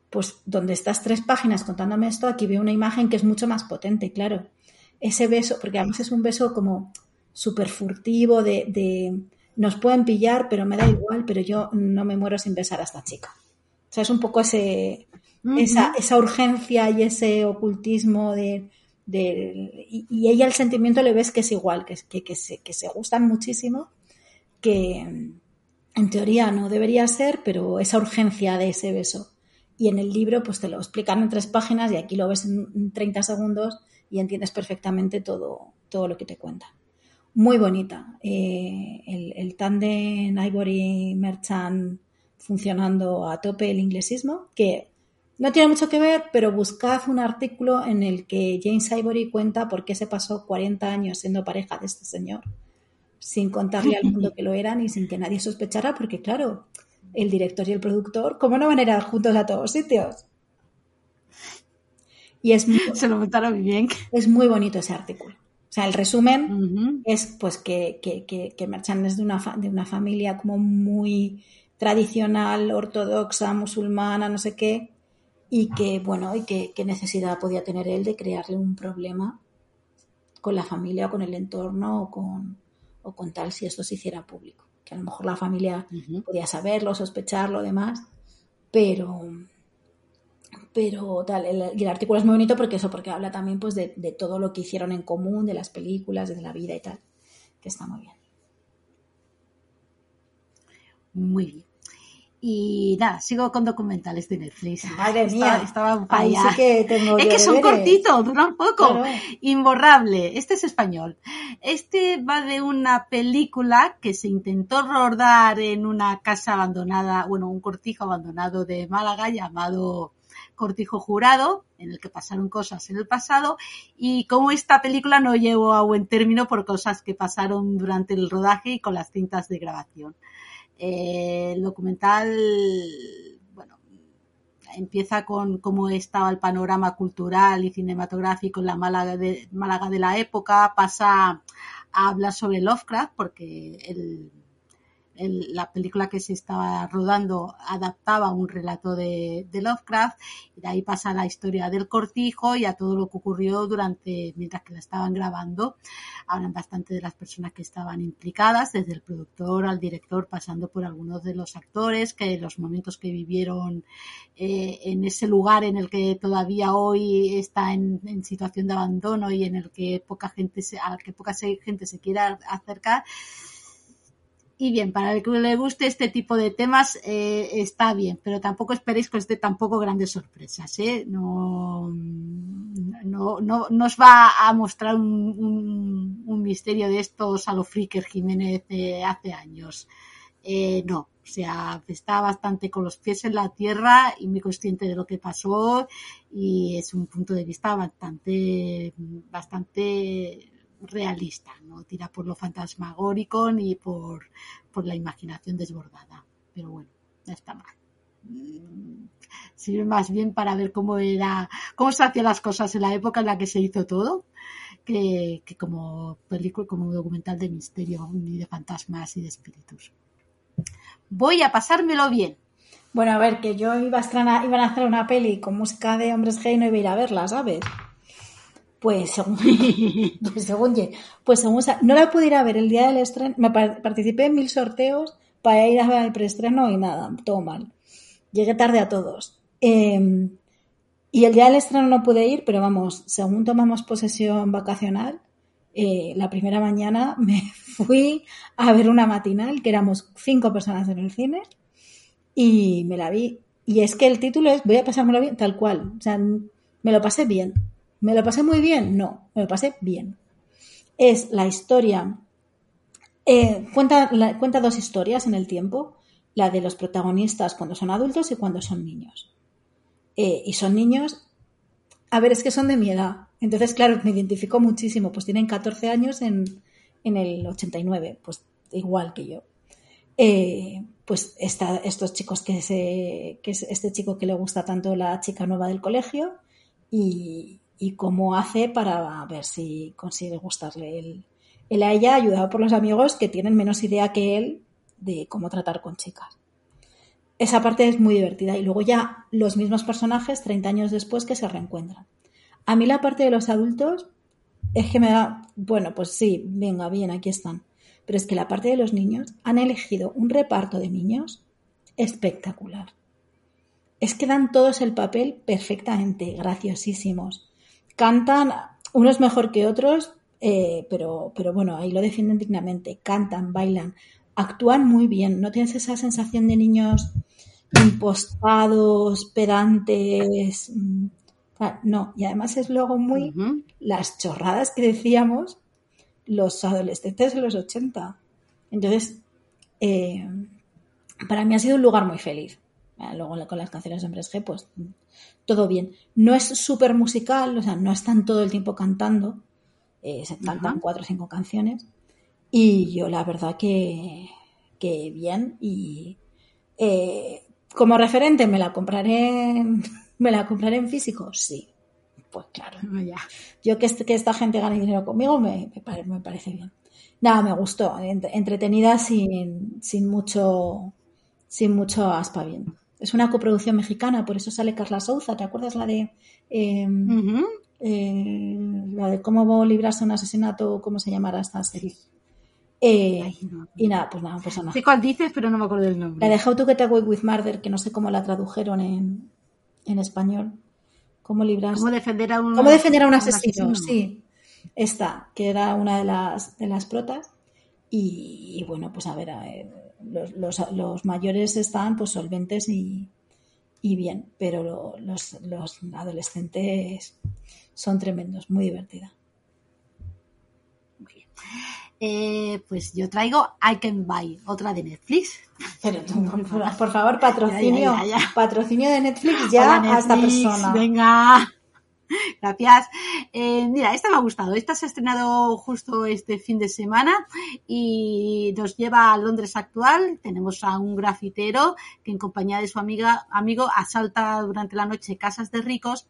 B: Pues donde estas tres páginas contándome esto, aquí veo una imagen que es mucho más potente, claro. Ese beso, porque además es un beso como súper furtivo, de, de nos pueden pillar, pero me da igual, pero yo no me muero sin besar a esta chica. O sea, es un poco ese, esa, esa urgencia y ese ocultismo de, y, ella el sentimiento le ves que es igual, que, que, que se, que se gustan muchísimo, que en teoría no debería ser, pero esa urgencia de ese beso. Y en el libro pues te lo explican en tres páginas y aquí lo ves en en 30 segundos y entiendes perfectamente todo, todo lo que te cuenta. Muy bonita. Eh, el, el tándem Ivory Merchant funcionando a tope el inglesismo, que no tiene mucho que ver, pero buscad un artículo en el que James Ivory cuenta por qué se pasó 40 años siendo pareja de este señor, sin contarle al mundo que lo eran y sin que nadie sospechara, porque claro, el director y el productor, ¿cómo no van a ir juntos a todos sitios? Y es muy,
A: Se lo montaron bien.
B: es muy bonito ese artículo. O sea, el resumen es pues que, que, que, que Merchan es de una, fa- de una familia como muy tradicional, ortodoxa, musulmana, no sé qué, y que, bueno, y que, qué necesidad podía tener él de crearle un problema con la familia o con el entorno o con, o con tal si esto se hiciera público. Que a lo mejor la familia podía saberlo, sospecharlo, demás, pero pero tal, el, y el artículo es muy bonito porque eso, porque habla también pues de, de todo lo que hicieron en común, de las películas, de la vida y tal, que está muy bien.
A: Muy bien. Y nada, sigo con documentales de Netflix.
B: Madre
A: Estaba-
B: mía,
A: Estaba
B: ahí
A: allá.
B: sí que tengo
A: Es que son cortitos, duran poco.
B: Claro.
A: Imborrable. Este es español. Este va de una película que se intentó rodar en una casa abandonada, bueno, un cortijo abandonado de Málaga llamado Cortijo Jurado, en el que pasaron cosas en el pasado y como esta película no llegó a buen término por cosas que pasaron durante el rodaje y con las cintas de grabación. Eh, el documental, bueno, empieza con cómo estaba el panorama cultural y cinematográfico en la Málaga de, Málaga de la época, pasa a hablar sobre Lovecraft, porque el, el- la película que se estaba rodando adaptaba un relato de, Lovecraft, y de ahí pasa la historia del cortijo y a todo lo que ocurrió durante, mientras que la estaban grabando. Hablan bastante de las personas que estaban implicadas, desde el productor al director, pasando por algunos de los actores, que los momentos que vivieron eh, en ese lugar en el que todavía hoy está en, en situación de abandono y en el que poca gente se, a la que poca gente se quiera acercar. Y bien, para el que le guste este tipo de temas eh, está bien, pero tampoco esperéis que os dé tampoco grandes sorpresas, ¿eh? No, no, no, no os va a mostrar un, misterio de estos a lo Fricker Jiménez hace años. Eh, no, o sea, está bastante con los pies en la tierra y muy consciente de lo que pasó y es un punto de vista bastante, bastante realista, no tira por lo fantasmagórico ni por, por la imaginación desbordada. Pero bueno, no está mal. Mm, Sirve más bien para ver cómo era, cómo se hacían las cosas en la época en la que se hizo todo, que, que como película, como documental de misterio y de fantasmas y de espíritus. Voy a pasármelo bien.
B: Bueno, a ver, que yo iba a estrenar, iban a hacer una peli con música de hombres gay y no iba a ir a verla, ¿sabes? Pues según, pues según, pues según no la pude ir a ver el día del estreno, me par- participé en mil sorteos para ir a ver el preestreno y nada, todo mal. Llegué tarde a todos. Eh, y el día del estreno no pude ir, pero vamos, según tomamos posesión vacacional, eh, la primera mañana me fui a ver una matinal, que éramos cinco personas en el cine, y me la vi. Y es que el título es Voy a pasármelo bien, tal cual. O sea, me lo pasé bien. ¿Me lo pasé muy bien? No, me lo pasé bien. Es la historia. eh, cuenta, cuenta dos historias en el tiempo: la de los protagonistas cuando son adultos y cuando son niños. Eh, y son niños. A ver, es que son de mi edad. Entonces, claro, me identifico muchísimo. Pues tienen 14 años en, en el 89, pues igual que yo. Eh, pues está, estos chicos que se, que es este chico que le gusta tanto la chica nueva del colegio y, y cómo hace para ver si consigue gustarle él, a ella, ayudado por los amigos que tienen menos idea que él de cómo tratar con chicas. Esa parte es muy divertida y luego ya los mismos personajes 30 años después que se reencuentran. A mí la parte de los adultos es que me da, bueno, pues sí, venga, bien, aquí están. Pero es que la parte de los niños han elegido un reparto de niños espectacular. Es que dan todos el papel perfectamente, graciosísimos. Cantan, unos mejor que otros, eh, pero, pero bueno, ahí lo defienden dignamente. Cantan, bailan, actúan muy bien. No tienes esa sensación de niños impostados, pedantes. mm, ah, No, y además es luego muy las chorradas que decíamos los adolescentes de los 80. Entonces, eh, para mí ha sido un lugar muy feliz. Ah, Luego con las canciones de Hombres G, pues todo bien. No es súper musical, o sea, no están todo el tiempo cantando. eh, se cantan cuatro o cinco canciones. Y yo la verdad que, que bien. Y eh, como referente me la compraré en, ¿Me la compraré en físico? Sí. Pues claro.
A: Ya.
B: Yo que, este- que esta gente gane dinero conmigo me, me pare- me parece bien. Nada, me gustó. ent- Entretenida sin, sin mucho sin mucho aspaviento. Es una coproducción mexicana, por eso sale Carla Souza. ¿Te acuerdas la de eh,
A: Ujú.
B: eh, la de cómo librarse un asesinato? ¿Cómo se llamará esta serie? Eh,
A: Ay, no.
B: y nada, pues nada, pues nada.
A: Sé cuál dices, pero no me acuerdo del nombre.
B: La de How to Get Away with Murder, que no sé cómo la tradujeron en, en español. ¿Cómo librarse?
A: ¿Cómo defender a un,
B: ¿Cómo defender a un
A: a
B: asesino? Sí. Esta, que era una de las, de las protas. Y, y bueno, pues a ver, a ver, los, los- los mayores están pues solventes y, y bien, pero lo- los, los adolescentes son tremendos, muy divertida.
A: Eh, pues yo traigo I Can Buy, otra de Netflix.
B: Pero tú, por, por favor, patrocinio,
A: Ya, ya, ya, ya.
B: patrocinio de Netflix ya
A: Hola,
B: a esta persona.
A: Venga. Gracias. Eh, mira, esta me ha gustado. Esta se ha estrenado justo este fin de semana y nos lleva a Londres actual. Tenemos a un grafitero que en compañía de su amiga, amigo asalta durante la noche casas de ricos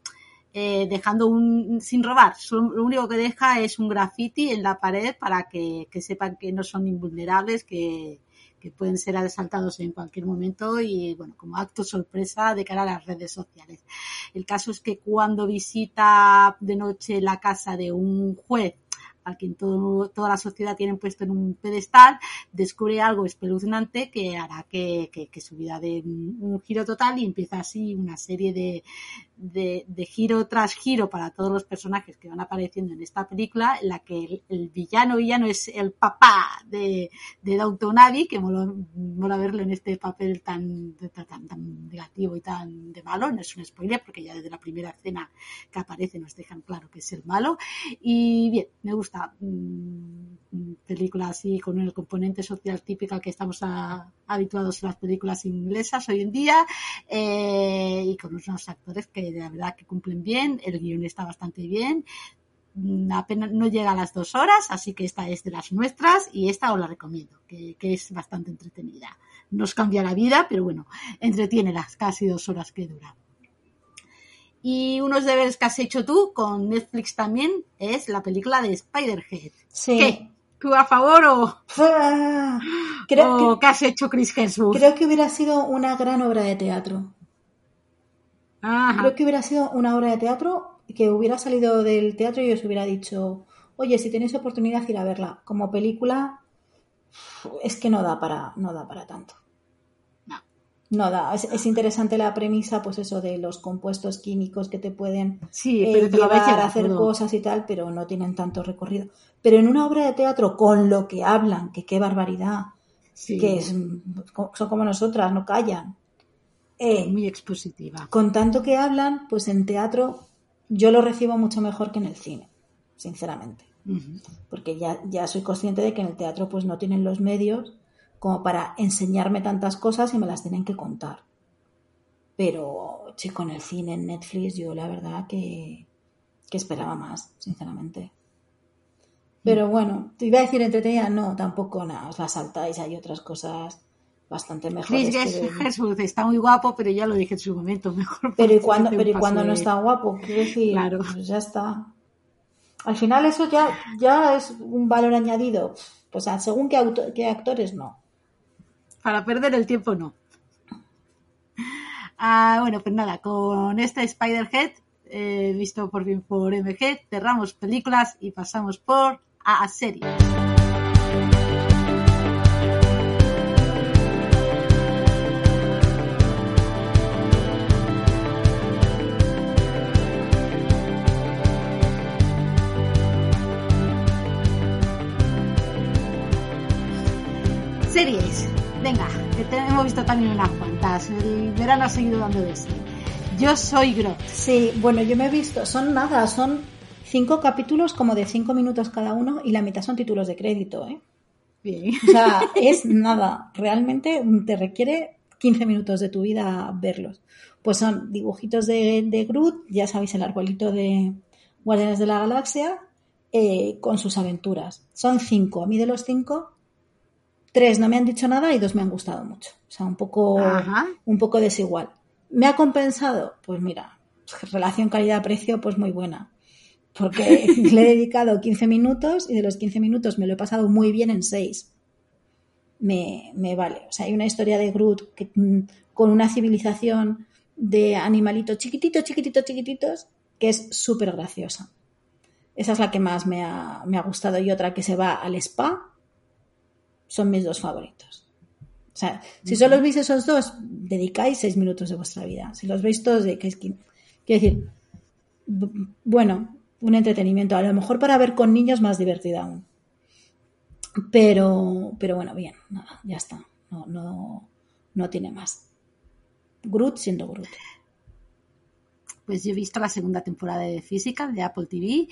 A: eh, dejando un sin robar. Lo único que deja es un graffiti en la pared para que, que sepan que no son invulnerables, que, que pueden ser asaltados en cualquier momento y bueno, como acto sorpresa de cara a las redes sociales. El caso es que cuando visita de noche la casa de un juez al que en todo- toda la sociedad tienen puesto en un pedestal, descubre algo espeluznante que hará que, que- su vida dé un, giro total y empieza así una serie de, de, giro tras giro para todos los personajes que van apareciendo en esta película, en la que el, el villano villano es el papá de, de Downton Abbey, que mola, mola verlo en este papel tan, tan, tan negativo y tan de malo, no es un spoiler porque ya desde la primera escena que aparece nos dejan claro que es el malo. Y bien, me gusta mm, película así con el componente social típico al que estamos a- habituados en las películas inglesas hoy en día eh, y con unos actores que de verdad que cumplen bien, el guion está bastante bien, mm, apenas no llega a las dos horas, así que esta es de las nuestras y esta os la recomiendo, que, que es bastante entretenida. No os cambia la vida, pero bueno, entretiene las casi dos horas que dura. Y unos deberes que has hecho tú con Netflix también es la película de Spider-Head.
B: Sí.
A: ¿Qué? ¿Tú a favor o,
B: Ah, Creo,
A: o qué has hecho Chris Hemsworth?
B: creo que hubiera sido una gran obra de teatro.
A: Ajá.
B: Creo que hubiera sido una obra de teatro que hubiera salido del teatro y os hubiera dicho, oye, si tenéis oportunidad ir a verla. Como película, es que no da para, no da para tanto.
A: No.
B: Da. Es, es interesante la premisa, pues eso, de los compuestos químicos que te pueden
A: Sí,
B: eh,
A: te
B: llevar a hacer
A: todo.
B: cosas y tal, pero no tienen tanto recorrido. Pero en una obra de teatro, con lo que hablan, que qué barbaridad,
A: Sí,
B: que es, son como nosotras, no callan. Eh,
A: muy expositiva.
B: con tanto que hablan, pues en teatro yo lo recibo mucho mejor que en el cine, sinceramente. Porque ya, ya soy consciente de que en el teatro pues no tienen los medios como para enseñarme tantas cosas y me las tienen que contar. Pero, chico, en el cine, en Netflix, yo la verdad que, que esperaba más, sinceramente. Pero bueno, te iba a decir entretenida, no, tampoco nada, os la saltáis, hay otras cosas bastante mejores.
A: Chris
B: que.
A: Hemsworth está muy guapo, pero ya lo dije en su momento, mejor.
B: Pero y cuando, pero y cuando no está guapo, quiero decir,
A: Claro.
B: pues ya está. Al final eso ya, ya es un valor añadido. Pues según qué, auto- qué actores no.
A: Para perder el tiempo, no. Ah, bueno, pues nada, con este Spider-Head, eh, visto por fin por MG, cerramos películas y pasamos por a, a series. Series. Venga, que te- hemos visto también unas cuantas. El verano ha seguido dando de sí. Yo soy Grot.
B: Sí, bueno, yo me he visto, son nada, son cinco capítulos como de cinco minutos cada uno y la mitad son títulos de crédito, ¿eh?
A: Bien.
B: O sea, es nada, realmente te requiere 15 minutos de tu vida verlos. Pues son dibujitos de, de Groot, ya sabéis, el arbolito de Guardianes de la Galaxia, eh, con sus aventuras. Son cinco. A mí de los cinco, tres no me han dicho nada y dos me han gustado mucho. O sea, un poco,
A: Ajá.
B: un poco desigual. ¿Me ha compensado? Pues mira, relación calidad-precio, pues muy buena. Porque le he dedicado 15 minutos y de los 15 minutos me lo he pasado muy bien en 6. Me, me vale. O sea, hay una historia de Groot que, mm, con una civilización de animalitos chiquititos, chiquititos, chiquititos, que es súper graciosa. Esa es la que más me ha, me ha gustado. Y otra que se va al spa, son mis dos favoritos. O sea, si solo veis esos dos, dedicáis seis minutos de vuestra vida. Si los veis todos, de que es que, quiero decir, bueno, un entretenimiento. A lo mejor para ver con niños más divertida aún. Pero, pero bueno, bien, nada, ya está. No, no, no tiene más. Groot siendo Groot.
A: Pues yo he visto la segunda temporada de Física de Apple TV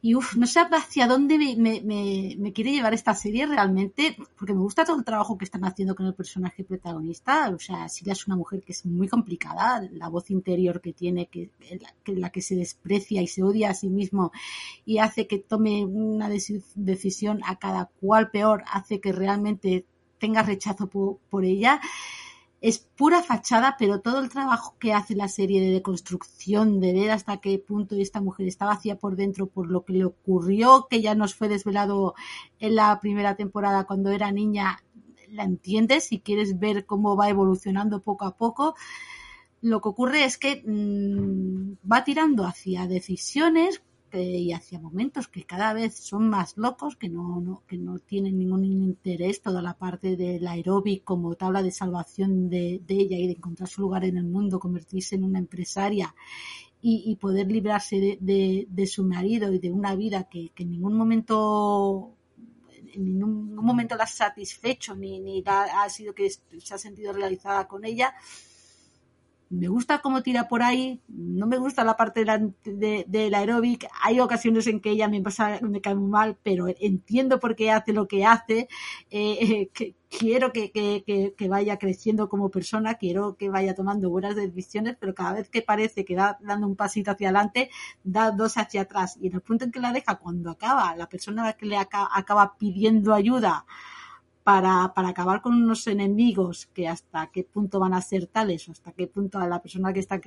A: y uff, no sé hacia dónde me, me, me, quiere llevar esta serie realmente, porque me gusta todo el trabajo que están haciendo con el personaje protagonista. O sea, Silvia es una mujer que es muy complicada, la voz interior que tiene, que, la que se desprecia y se odia a sí mismo y hace que tome una decisión a cada cual peor, hace que realmente tenga rechazo por ella es pura fachada, pero todo el trabajo que hace la serie de deconstrucción, de ver hasta qué punto esta mujer está vacía por dentro por lo que le ocurrió, que ya nos fue desvelado en la primera temporada cuando era niña, la entiendes y quieres ver cómo va evolucionando poco a poco. Lo que ocurre es que mmm, va tirando hacia decisiones y hacia momentos que cada vez son más locos, que no, no, que no tienen ningún interés toda la parte del aeróbic como tabla de salvación de, ella y de encontrar su lugar en el mundo, convertirse en una empresaria y, y poder librarse de, de, de, su marido y de una vida que, que en ningún momento en ningún momento la ha satisfecho ni, ni la, ha sido que se ha sentido realizada con ella me gusta cómo tira por ahí, no me gusta la parte del de, de, aeróbic, hay ocasiones en que ella me pasa, me cae muy mal, pero entiendo por qué hace lo que hace, eh, eh, que, quiero que, vaya creciendo como persona, quiero que vaya tomando buenas decisiones, pero cada vez que parece que va dando un pasito hacia adelante, da dos hacia atrás, y en el punto en que la deja, cuando acaba, la persona que le acaba pidiendo ayuda, para, para, acabar con unos enemigos que hasta qué punto van a ser tales o hasta qué punto a la persona que está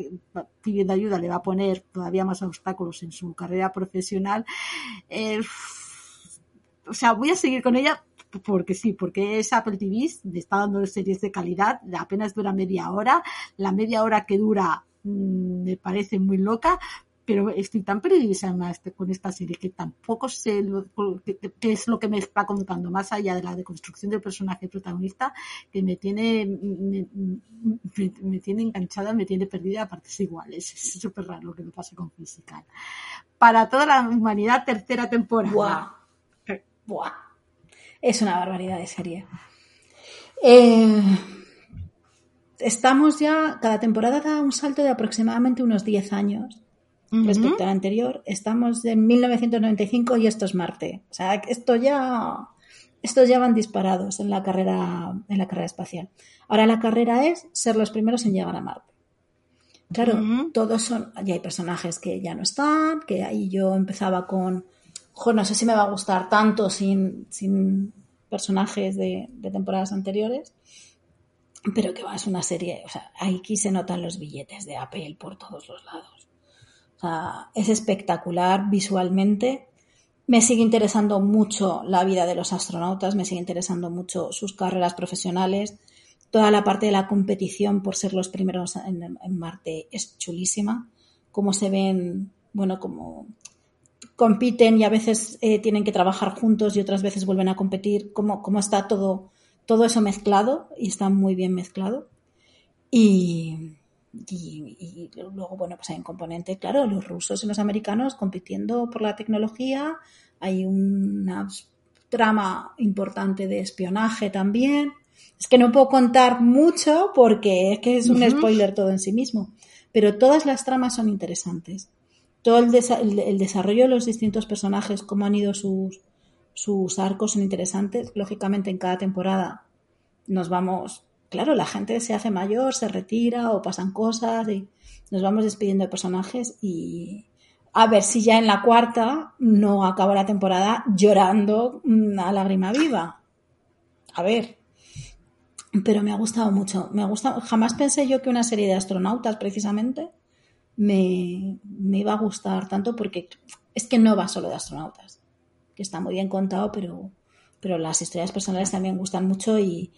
A: pidiendo ayuda le va a poner todavía más obstáculos en su carrera profesional. Eh, o sea, voy a seguir con ella porque sí, porque es Apple TV, está dando series de calidad, apenas dura media hora, la media hora que dura mmm, me parece muy loca, pero estoy tan perdida con esta serie que tampoco sé qué es lo que me está contando, más allá de la deconstrucción del personaje protagonista, que me tiene, me, tiene enganchada, me tiene perdida a partes iguales. Es súper raro lo que me pasa con Physical. Para toda la humanidad, tercera temporada.
B: Buah. Buah. Es una barbaridad de serie. Eh, estamos ya, cada temporada da un salto de aproximadamente unos 10 años uh -huh. al anterior. Estamos en 1995 y esto es Marte. O sea, esto ya, estos ya van disparados en la carrera, en la carrera espacial. Ahora la carrera es ser los primeros en llegar a Marte. Claro, uh -huh. todos son, ya hay personajes que ya no están, que ahí yo empezaba con, jo, no sé si me va a gustar tanto sin, sin personajes de, de temporadas anteriores, pero que va, es una serie, o sea, aquí se notan los billetes de Apple por todos los lados. Es espectacular visualmente. Me sigue interesando mucho la vida de los astronautas, me sigue interesando mucho sus carreras profesionales. Toda la parte de la competición por ser los primeros en, en Marte es chulísima. Cómo se ven, bueno, como compiten y a veces eh, tienen que trabajar juntos y otras veces vuelven a competir. Cómo, cómo está todo, todo eso mezclado y está muy bien mezclado. Y, y, y, luego, bueno, pues hay un componente, claro, los rusos y los americanos compitiendo por la tecnología, hay una trama importante de espionaje también. Es que no puedo contar mucho porque es que es un uh -huh. spoiler todo en sí mismo, pero todas las tramas son interesantes. Todo el, desa el, el desarrollo de los distintos personajes, cómo han ido sus, sus arcos son interesantes. Lógicamente, en cada temporada nos vamos claro, la gente se hace mayor, se retira o pasan cosas y nos vamos despidiendo de personajes y a ver si ya en la cuarta no acabo la temporada llorando a lágrima viva. A ver. Pero me ha gustado mucho. Me ha gustado. Jamás pensé yo que una serie de astronautas, precisamente, me, me iba a gustar tanto porque es que no va solo de astronautas, que está muy bien contado, pero, pero las historias personales también gustan mucho y,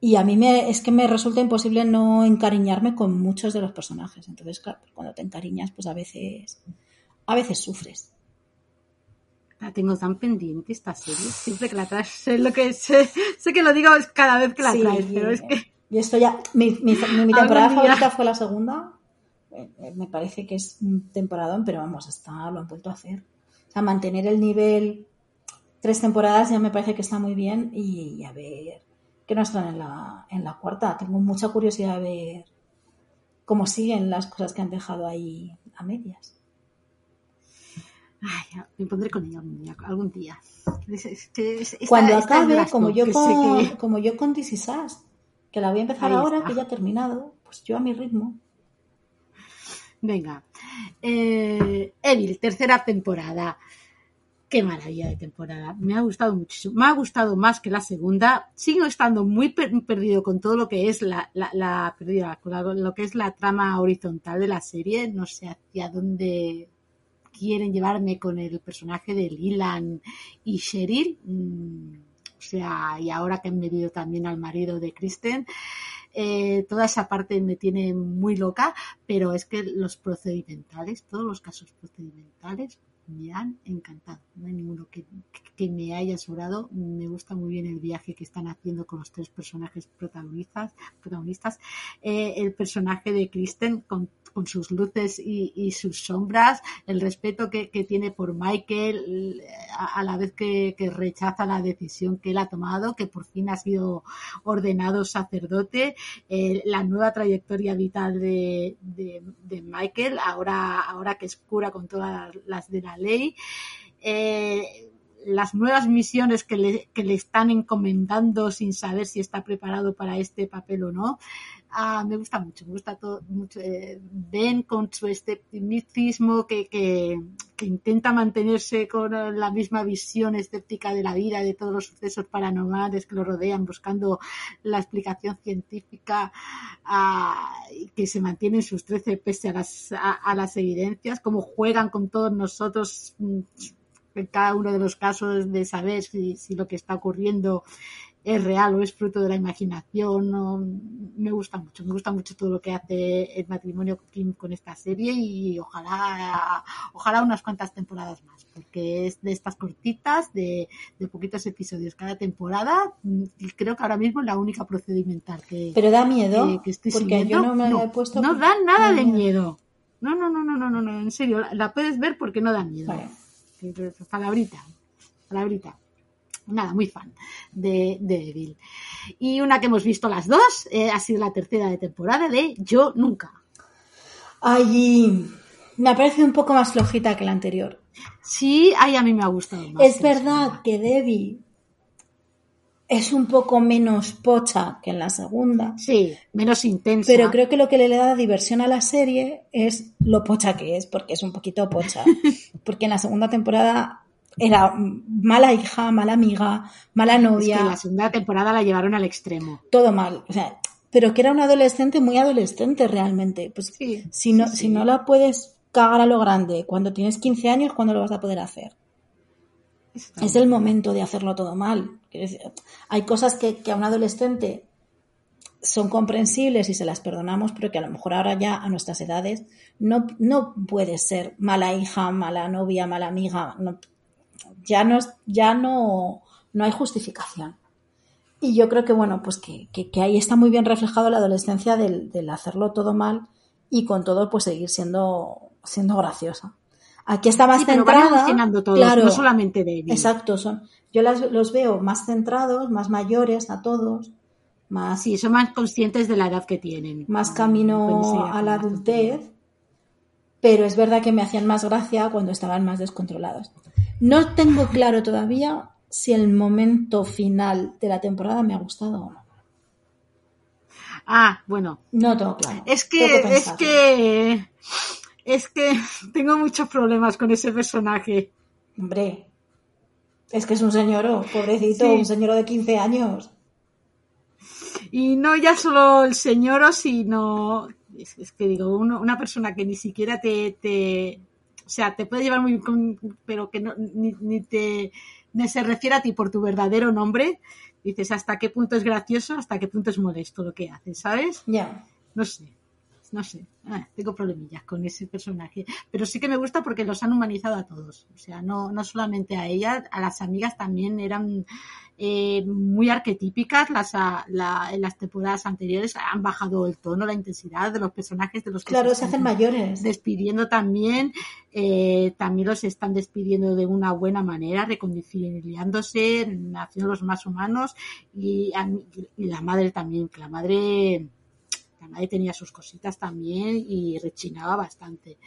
B: y a mí me, es que me resulta imposible no encariñarme con muchos de los personajes. Entonces, claro, cuando te encariñas, pues a veces, a veces sufres.
A: La tengo tan pendiente esta serie. Siempre que la traes, sé lo que sé, sé que lo digo cada vez que la
B: Sí,
A: traes, pero es que
B: Y esto ya, mi, mi, mi temporada favorita fue la segunda. Eh, Me parece que es un temporadón, pero vamos, está, lo han vuelto a hacer. O sea, mantener el nivel tres temporadas ya me parece que está muy bien y, a ver qué nos traen en la, en la cuarta. Tengo mucha curiosidad de ver cómo siguen las cosas que han dejado ahí a medias.
A: ay, me pondré con ella algún día. Es- es que es-
B: Cuando
A: esta
B: acabe, como yo,
A: que
B: con,
A: que-
B: como yo con This Is Us, que la voy a empezar
A: Ahí
B: ahora,
A: está.
B: que ya ha terminado, pues yo a mi ritmo.
A: Venga. Eh, Evil, tercera temporada. Qué maravilla de temporada. Me ha gustado muchísimo. Me ha gustado más que la segunda. Sigo estando muy per- perdido con todo lo que es la, la, la- lo que es la trama horizontal de la serie. No sé hacia dónde quieren llevarme con el personaje de Lilan y Cheryl. Mm, o sea, y ahora que han metido también al marido de Kristen. Eh, toda esa parte me tiene muy loca, pero es que los procedimentales, todos los casos procedimentales me han encantado. No hay ninguno que, que me haya sobrado. Me gusta muy bien el viaje que están haciendo con los tres personajes protagonistas. protagonistas. Eh, el personaje de Kristen con, con sus luces y, y sus sombras, el respeto que, que tiene por Michael, a, la vez que, que rechaza la decisión que él ha tomado, que por fin ha sido ordenado sacerdote, eh, la nueva trayectoria vital de, de, de Michael, ahora, ahora que es cura con todas las de la ley. Eh, las nuevas misiones que le, que le, están encomendando sin saber si está preparado para este papel o no. Ah, me gusta mucho, me gusta todo mucho. Eh, Ben con su escepticismo que, que, que, intenta mantenerse con la misma visión escéptica de la vida, de todos los sucesos paranormales que lo rodean, buscando la explicación científica ah, que se mantienen sus 13 pese a las, a, a las evidencias, como juegan con todos nosotros en cada uno de los casos de saber si, si lo que está ocurriendo es real o es fruto de la imaginación. No, me gusta mucho, me gusta mucho todo lo que hace el matrimonio Kim con esta serie y ojalá, ojalá unas cuantas temporadas más, porque es de estas cortitas, de, de poquitos episodios cada temporada, y creo que ahora mismo es la única procedimental que.
B: Pero da miedo,
A: que, que estoy
B: porque
A: siguiendo.
B: yo no me
A: no,
B: he puesto.
A: No da nada de miedo. No, no, no, no, no, no, no, en serio, la, la puedes ver porque no da miedo.
B: Vale.
A: Palabrita, palabrita. Nada, muy fan de, de Evil. Y una que hemos visto las dos, eh, ha sido la tercera de temporada de Yo Nunca.
B: Ay, me parece un poco más flojita que la anterior.
A: Sí, ay, a mí me ha gustado más.
B: Es verdad que Debbie es un poco menos pocha que en la segunda.
A: Sí, menos intensa.
B: Pero creo que lo que le da diversión a la serie es lo pocha que es, porque es un poquito pocha. porque en la segunda temporada era mala hija, mala amiga, mala novia.
A: Es que la segunda temporada la llevaron al extremo.
B: Todo mal. O sea, pero que era una adolescente muy adolescente realmente. Pues
A: sí,
B: si, no,
A: sí, sí.
B: si no la puedes cagar a lo grande cuando tienes 15 años, ¿cuándo lo vas a poder hacer? Es el momento de hacerlo todo mal. Hay cosas que, que, a un adolescente son comprensibles y se las perdonamos, pero que a lo mejor ahora ya a nuestras edades no, no puede ser mala hija, mala novia, mala amiga. No, ya no, ya no, no hay justificación. Y yo creo que, bueno, pues que, que, que ahí está muy bien reflejado la adolescencia del, del, hacerlo todo mal y con todo pues seguir siendo, siendo graciosa. Aquí está más
A: sí,
B: centrada.
A: Pero todos, claro, no solamente de Evil.
B: Exacto, son, yo las, los veo más centrados, más mayores a todos, más.
A: Sí, son más conscientes de la edad que tienen.
B: Más camino a la adultez, pero es verdad que me hacían más gracia cuando estaban más descontrolados. No tengo claro todavía si el momento final de la temporada me ha gustado o no.
A: Ah, bueno.
B: No tengo claro.
A: Es que es que, es que tengo muchos problemas con ese personaje.
B: Hombre, es que es un señor, pobrecito, sí. un señor de 15 años.
A: Y no ya solo el señor, sino, es, que digo, una persona que ni siquiera te, te, o sea, te puede llevar muy, pero que no, ni, ni te, ni se refiere a ti por tu verdadero nombre, dices hasta qué punto es gracioso, hasta qué punto es molesto lo que haces, ¿sabes?
B: Ya.
A: No sé no sé, ah, tengo problemillas con ese personaje. Pero sí que me gusta porque los han humanizado a todos. O sea, no, no solamente a ella, a las amigas también eran eh, muy arquetípicas. Las, en las temporadas anteriores han bajado el tono, la intensidad de los personajes de los
B: que claro, se, hacen mayores.
A: Despidiendo también, eh, también los están despidiendo de una buena manera, reconciliándose, haciéndolos más humanos y, y la madre también, que la madre la madre tenía sus cositas también y rechinaba bastante.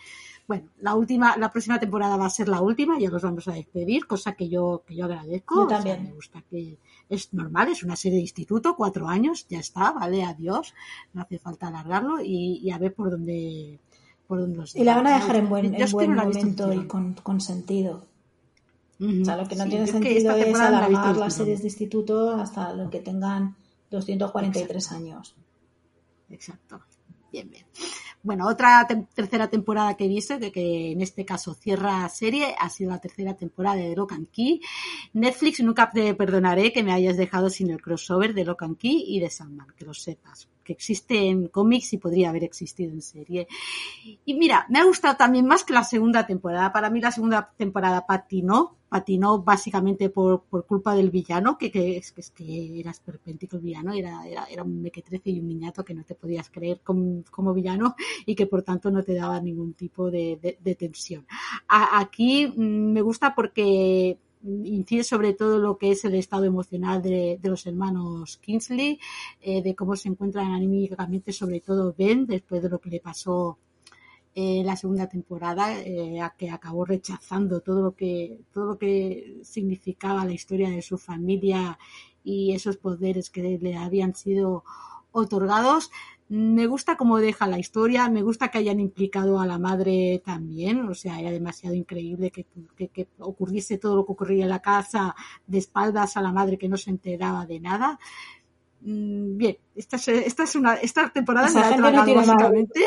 A: Bueno, la última, la próxima temporada va a ser la última, ya nos vamos a despedir, cosa que yo, que yo agradezco.
B: Yo también.
A: me gusta que es normal, es una serie de instituto, cuatro años, ya está, vale, adiós, no hace falta alargarlo y, a ver por dónde, por dónde los
B: Y la van a dejar en buen, en buen momento y con, sentido. O sea, lo que no tiene sentido es alargar las series de instituto hasta lo que tengan 243 años.
A: Exacto. Bien, bien. Bueno, otra tercera temporada que visto, de que en este caso cierra serie, ha sido la tercera temporada de Lock and Key. Netflix, nunca te perdonaré que me hayas dejado sin el crossover de Lock and Key y de Sandman, que lo sepas que existe en cómics y podría haber existido en serie. Y mira, me ha gustado también más que la segunda temporada. Para mí la segunda temporada patinó, patinó básicamente por, por culpa del villano, que, que, es, que, es que era esperpéntico el villano, era, era, era un mequetrece y un niñato que no te podías creer como, como, villano y que por tanto no te daba ningún tipo de, de, tensión. aquí mm, me gusta porque incide sobre todo lo que es el estado emocional de, los hermanos Kingsley, eh, de cómo se encuentran anímicamente, sobre todo Ben, después de lo que le pasó en la segunda temporada, eh, a que acabó rechazando todo lo que todo lo que significaba la historia de su familia y esos poderes que le habían sido otorgados. Me gusta cómo deja la historia, me gusta que hayan implicado a la madre también, o sea, era demasiado increíble que, que, ocurriese todo lo que ocurría en la casa de espaldas a la madre que no se enteraba de nada. Mm, bien, esta es, esta es una esta temporada
B: me la no básicamente.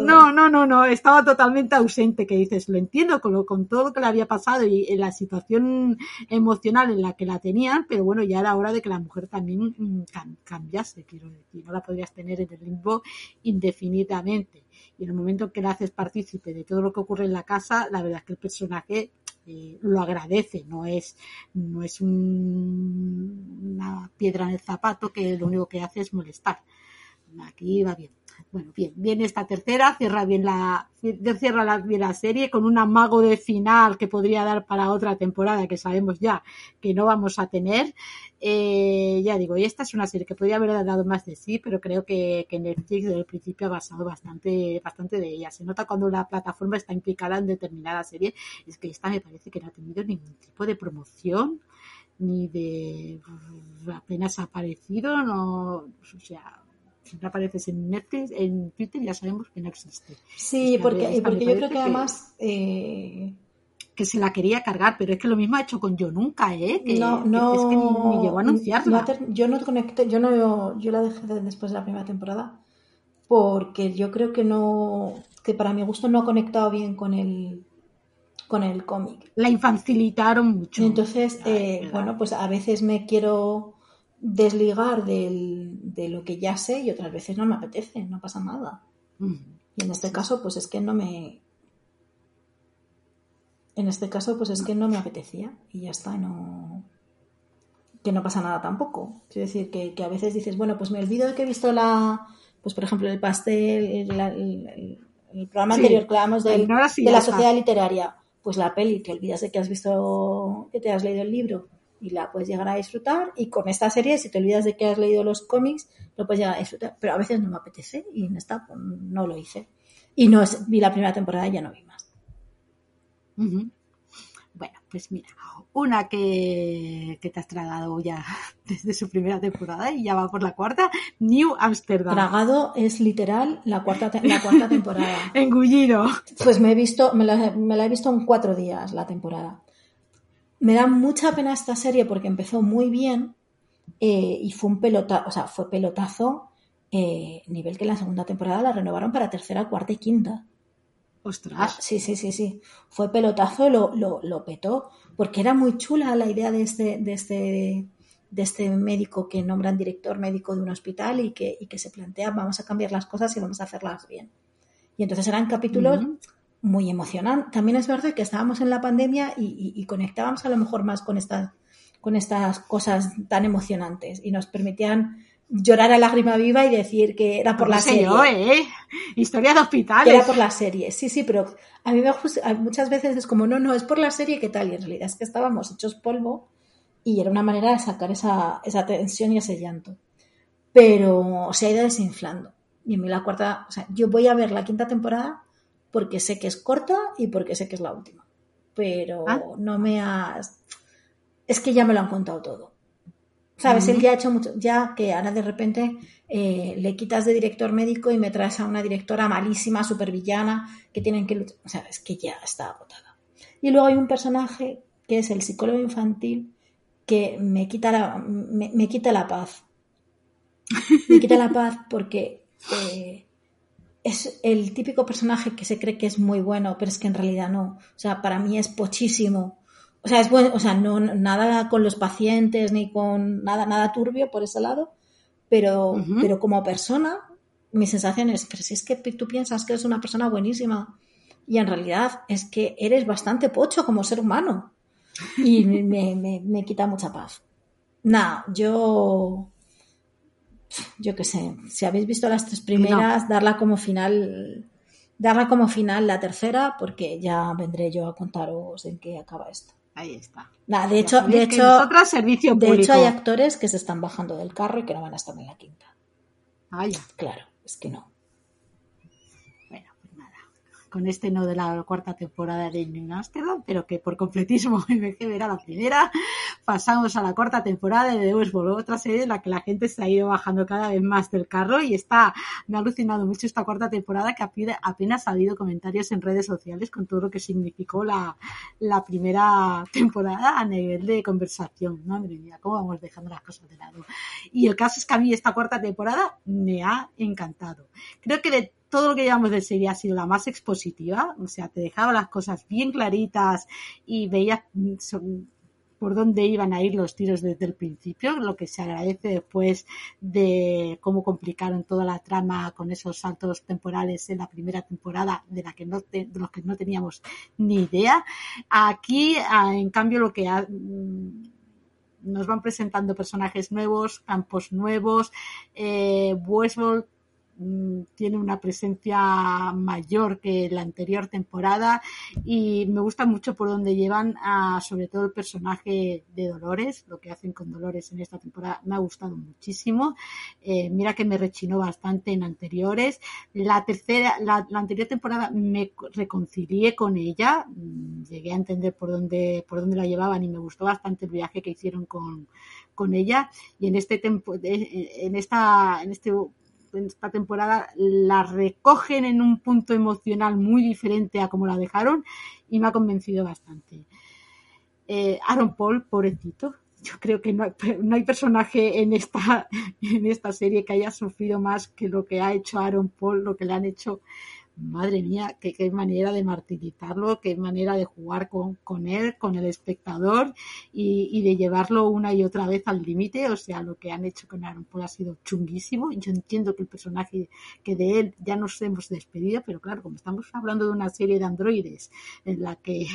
A: No, no, no, no, estaba totalmente ausente, que dices, lo entiendo con, con todo lo que le había pasado y en la situación emocional en la que la tenían, pero bueno, ya era hora de que la mujer también mm, cambiase, quiero decir, no la podrías tener en el limbo indefinidamente. Y en el momento en que la haces partícipe de todo lo que ocurre en la casa, la verdad es que el personaje lo agradece, no es, no es una piedra en el zapato que lo único que hace es molestar. Aquí va bien. Bueno, bien, viene esta tercera, cierra bien la, cierra la, bien la serie con un amago de final que podría dar para otra temporada que sabemos ya que no vamos a tener. Eh, ya digo, y esta es una serie que podría haber dado más de sí, pero creo que, Netflix desde el principio ha basado bastante, bastante de ella. Se nota cuando la plataforma está implicada en determinada serie, es que esta me parece que no ha tenido ningún tipo de promoción ni de apenas ha aparecido, no, o sea, no apareces en Netflix, en Twitter ya sabemos que no existe.
B: Sí, porque, porque yo creo que además... Eh,
A: que se la quería cargar, pero es que lo mismo ha hecho con Yo Nunca, ¿eh? Que,
B: no, no,
A: es que ni, llegó a anunciarla.
B: yo no conecté, yo no, yo la dejé después de la primera temporada, porque yo creo que no, que para mi gusto no ha conectado bien con el, con el cómic.
A: La infancilitaron mucho.
B: Entonces, eh, bueno, pues a veces me quiero desligar de lo que ya sé y otras veces no me apetece, no pasa nada. Y en este caso, pues es que no me. En este caso, pues es que no me apetecía y ya está, no. Que no pasa nada tampoco. Es decir, que, a veces dices, bueno, pues me olvido de que he visto la. Pues por ejemplo, el pastel, el, programa anterior que hablamos de, de la sociedad literaria. Pues la peli, te olvidas de que has visto, que te has leído el libro y la puedes llegar a disfrutar. Y con esta serie, si te olvidas de que has leído los cómics, lo puedes llegar a disfrutar. Pero a veces no me apetece y en esta pues, no lo hice. Y no vi la primera temporada y ya no vi más.
A: Bueno, pues mira, una que, te has tragado ya desde su primera temporada y ya va por la cuarta, New Amsterdam.
B: Tragado es literal la cuarta, la cuarta temporada.
A: Engullido.
B: Pues me he visto, me me la he visto en cuatro días la temporada. Me da mucha pena esta serie porque empezó muy bien eh, y fue un pelotazo, o sea, fue pelotazo, eh, nivel que en la segunda temporada la renovaron para tercera, cuarta y quinta.
A: Ostras.
B: Ah, sí, sí, sí, sí. Fue pelotazo, lo, lo, lo petó, porque era muy chula la idea de este, de este, de este médico que nombran director médico de un hospital y que, y que se plantea vamos a cambiar las cosas y vamos a hacerlas bien. Y entonces eran capítulos. Muy emocionantes. También es verdad que estábamos en la pandemia y, y- y conectábamos a lo mejor más con estas, con estas cosas tan emocionantes y nos permitían llorar a lágrima viva y decir que era por
A: No
B: la
A: sé
B: serie.
A: yo, ¿eh? Historia de
B: Que
A: hospitales.
B: era por la serie, sí, sí, pero a mí me gusta, muchas veces es como, no, no, es por la serie, ¿qué tal? Y en realidad es que estábamos hechos polvo y era una manera de sacar esa, esa tensión y ese llanto. Pero se ha ido desinflando. Y a mí la cuarta, o sea, yo voy a ver la quinta temporada porque sé que es corta y porque sé que es la última. Pero
A: Ah.
B: no me has... Es que ya me lo han contado todo. ¿Sabes? Él
A: Ujú.
B: ya ha hecho mucho, ya que ahora de repente eh, le quitas de director médico y me traes a una directora malísima, supervillana, que tienen que luchar. O sea, es que ya está agotada. Y luego hay un personaje que es el psicólogo infantil que me quita la, me, me quita la paz. Me quita la paz porque eh, es el típico personaje que se cree que es muy bueno, pero es que en realidad no. O sea, para mí es pochísimo. O sea, es bueno, o sea, no nada con los pacientes ni con nada, nada turbio por ese lado, pero, pero como persona, mi sensación es, pero si es que tú piensas que eres una persona buenísima y en realidad es que eres bastante pocho como ser humano y me, me, me quita mucha paz. Nada, yo, yo qué sé, si habéis visto las tres primeras, darla como final, darla como final la tercera, porque ya vendré yo a contaros en qué acaba esto.
A: Ahí está.
B: Nada, de
A: Ya
B: hecho, de hecho,
A: nosotras servicio
B: de
A: público.
B: hecho hay actores que se están bajando del carro y que no van a estar en la quinta.
A: Vaya.
B: Claro, es que no.
A: Con este no de la cuarta temporada de New Amsterdam, pero que por completísimo MG era la primera, pasamos a la cuarta temporada de Westworld, otra serie en la que la gente se ha ido bajando cada vez más del carro y está, me ha alucinado mucho esta cuarta temporada que apenas ha habido comentarios en redes sociales con todo lo que significó la, la primera temporada a nivel de conversación. Madre mía, cómo vamos dejando las cosas de lado. Y el caso es que a mí esta cuarta temporada me ha encantado. Creo que de todo lo que llevamos de serie ha sido la más expositiva, o sea, te dejaba las cosas bien claritas y veías mm, por dónde iban a ir los tiros desde el principio, lo que se agradece después de cómo complicaron toda la trama con esos saltos temporales en la primera temporada de la que no los que no teníamos ni idea. Aquí, ah, en cambio, lo que ha- mm, nos van presentando personajes nuevos, campos nuevos, eh, tiene una presencia mayor que la anterior temporada y me gusta mucho por donde llevan a, sobre todo el personaje de Dolores, lo que hacen con Dolores en esta temporada me ha gustado muchísimo. Eh, mira que me rechinó bastante en anteriores. La tercera, la, la anterior temporada me reconcilié con ella, mm, llegué a entender por dónde, por dónde la llevaban y me gustó bastante el viaje que hicieron con, con ella y en este tempo, en esta, en este en esta temporada la recogen en un punto emocional muy diferente a como la dejaron y me ha convencido bastante. Eh, Aaron Paul, pobrecito, yo creo que no hay, no hay personaje en esta, en esta serie que haya sufrido más que lo que ha hecho Aaron Paul, lo que le han hecho. Madre mía, qué, qué manera de martirizarlo, qué manera de jugar con, con él, con el espectador y, y de llevarlo una y otra vez al límite. O sea, lo que han hecho con Aaron Paul ha sido chunguísimo. Yo entiendo que el personaje que de él ya nos hemos despedido, pero claro, como estamos hablando de una serie de androides en la que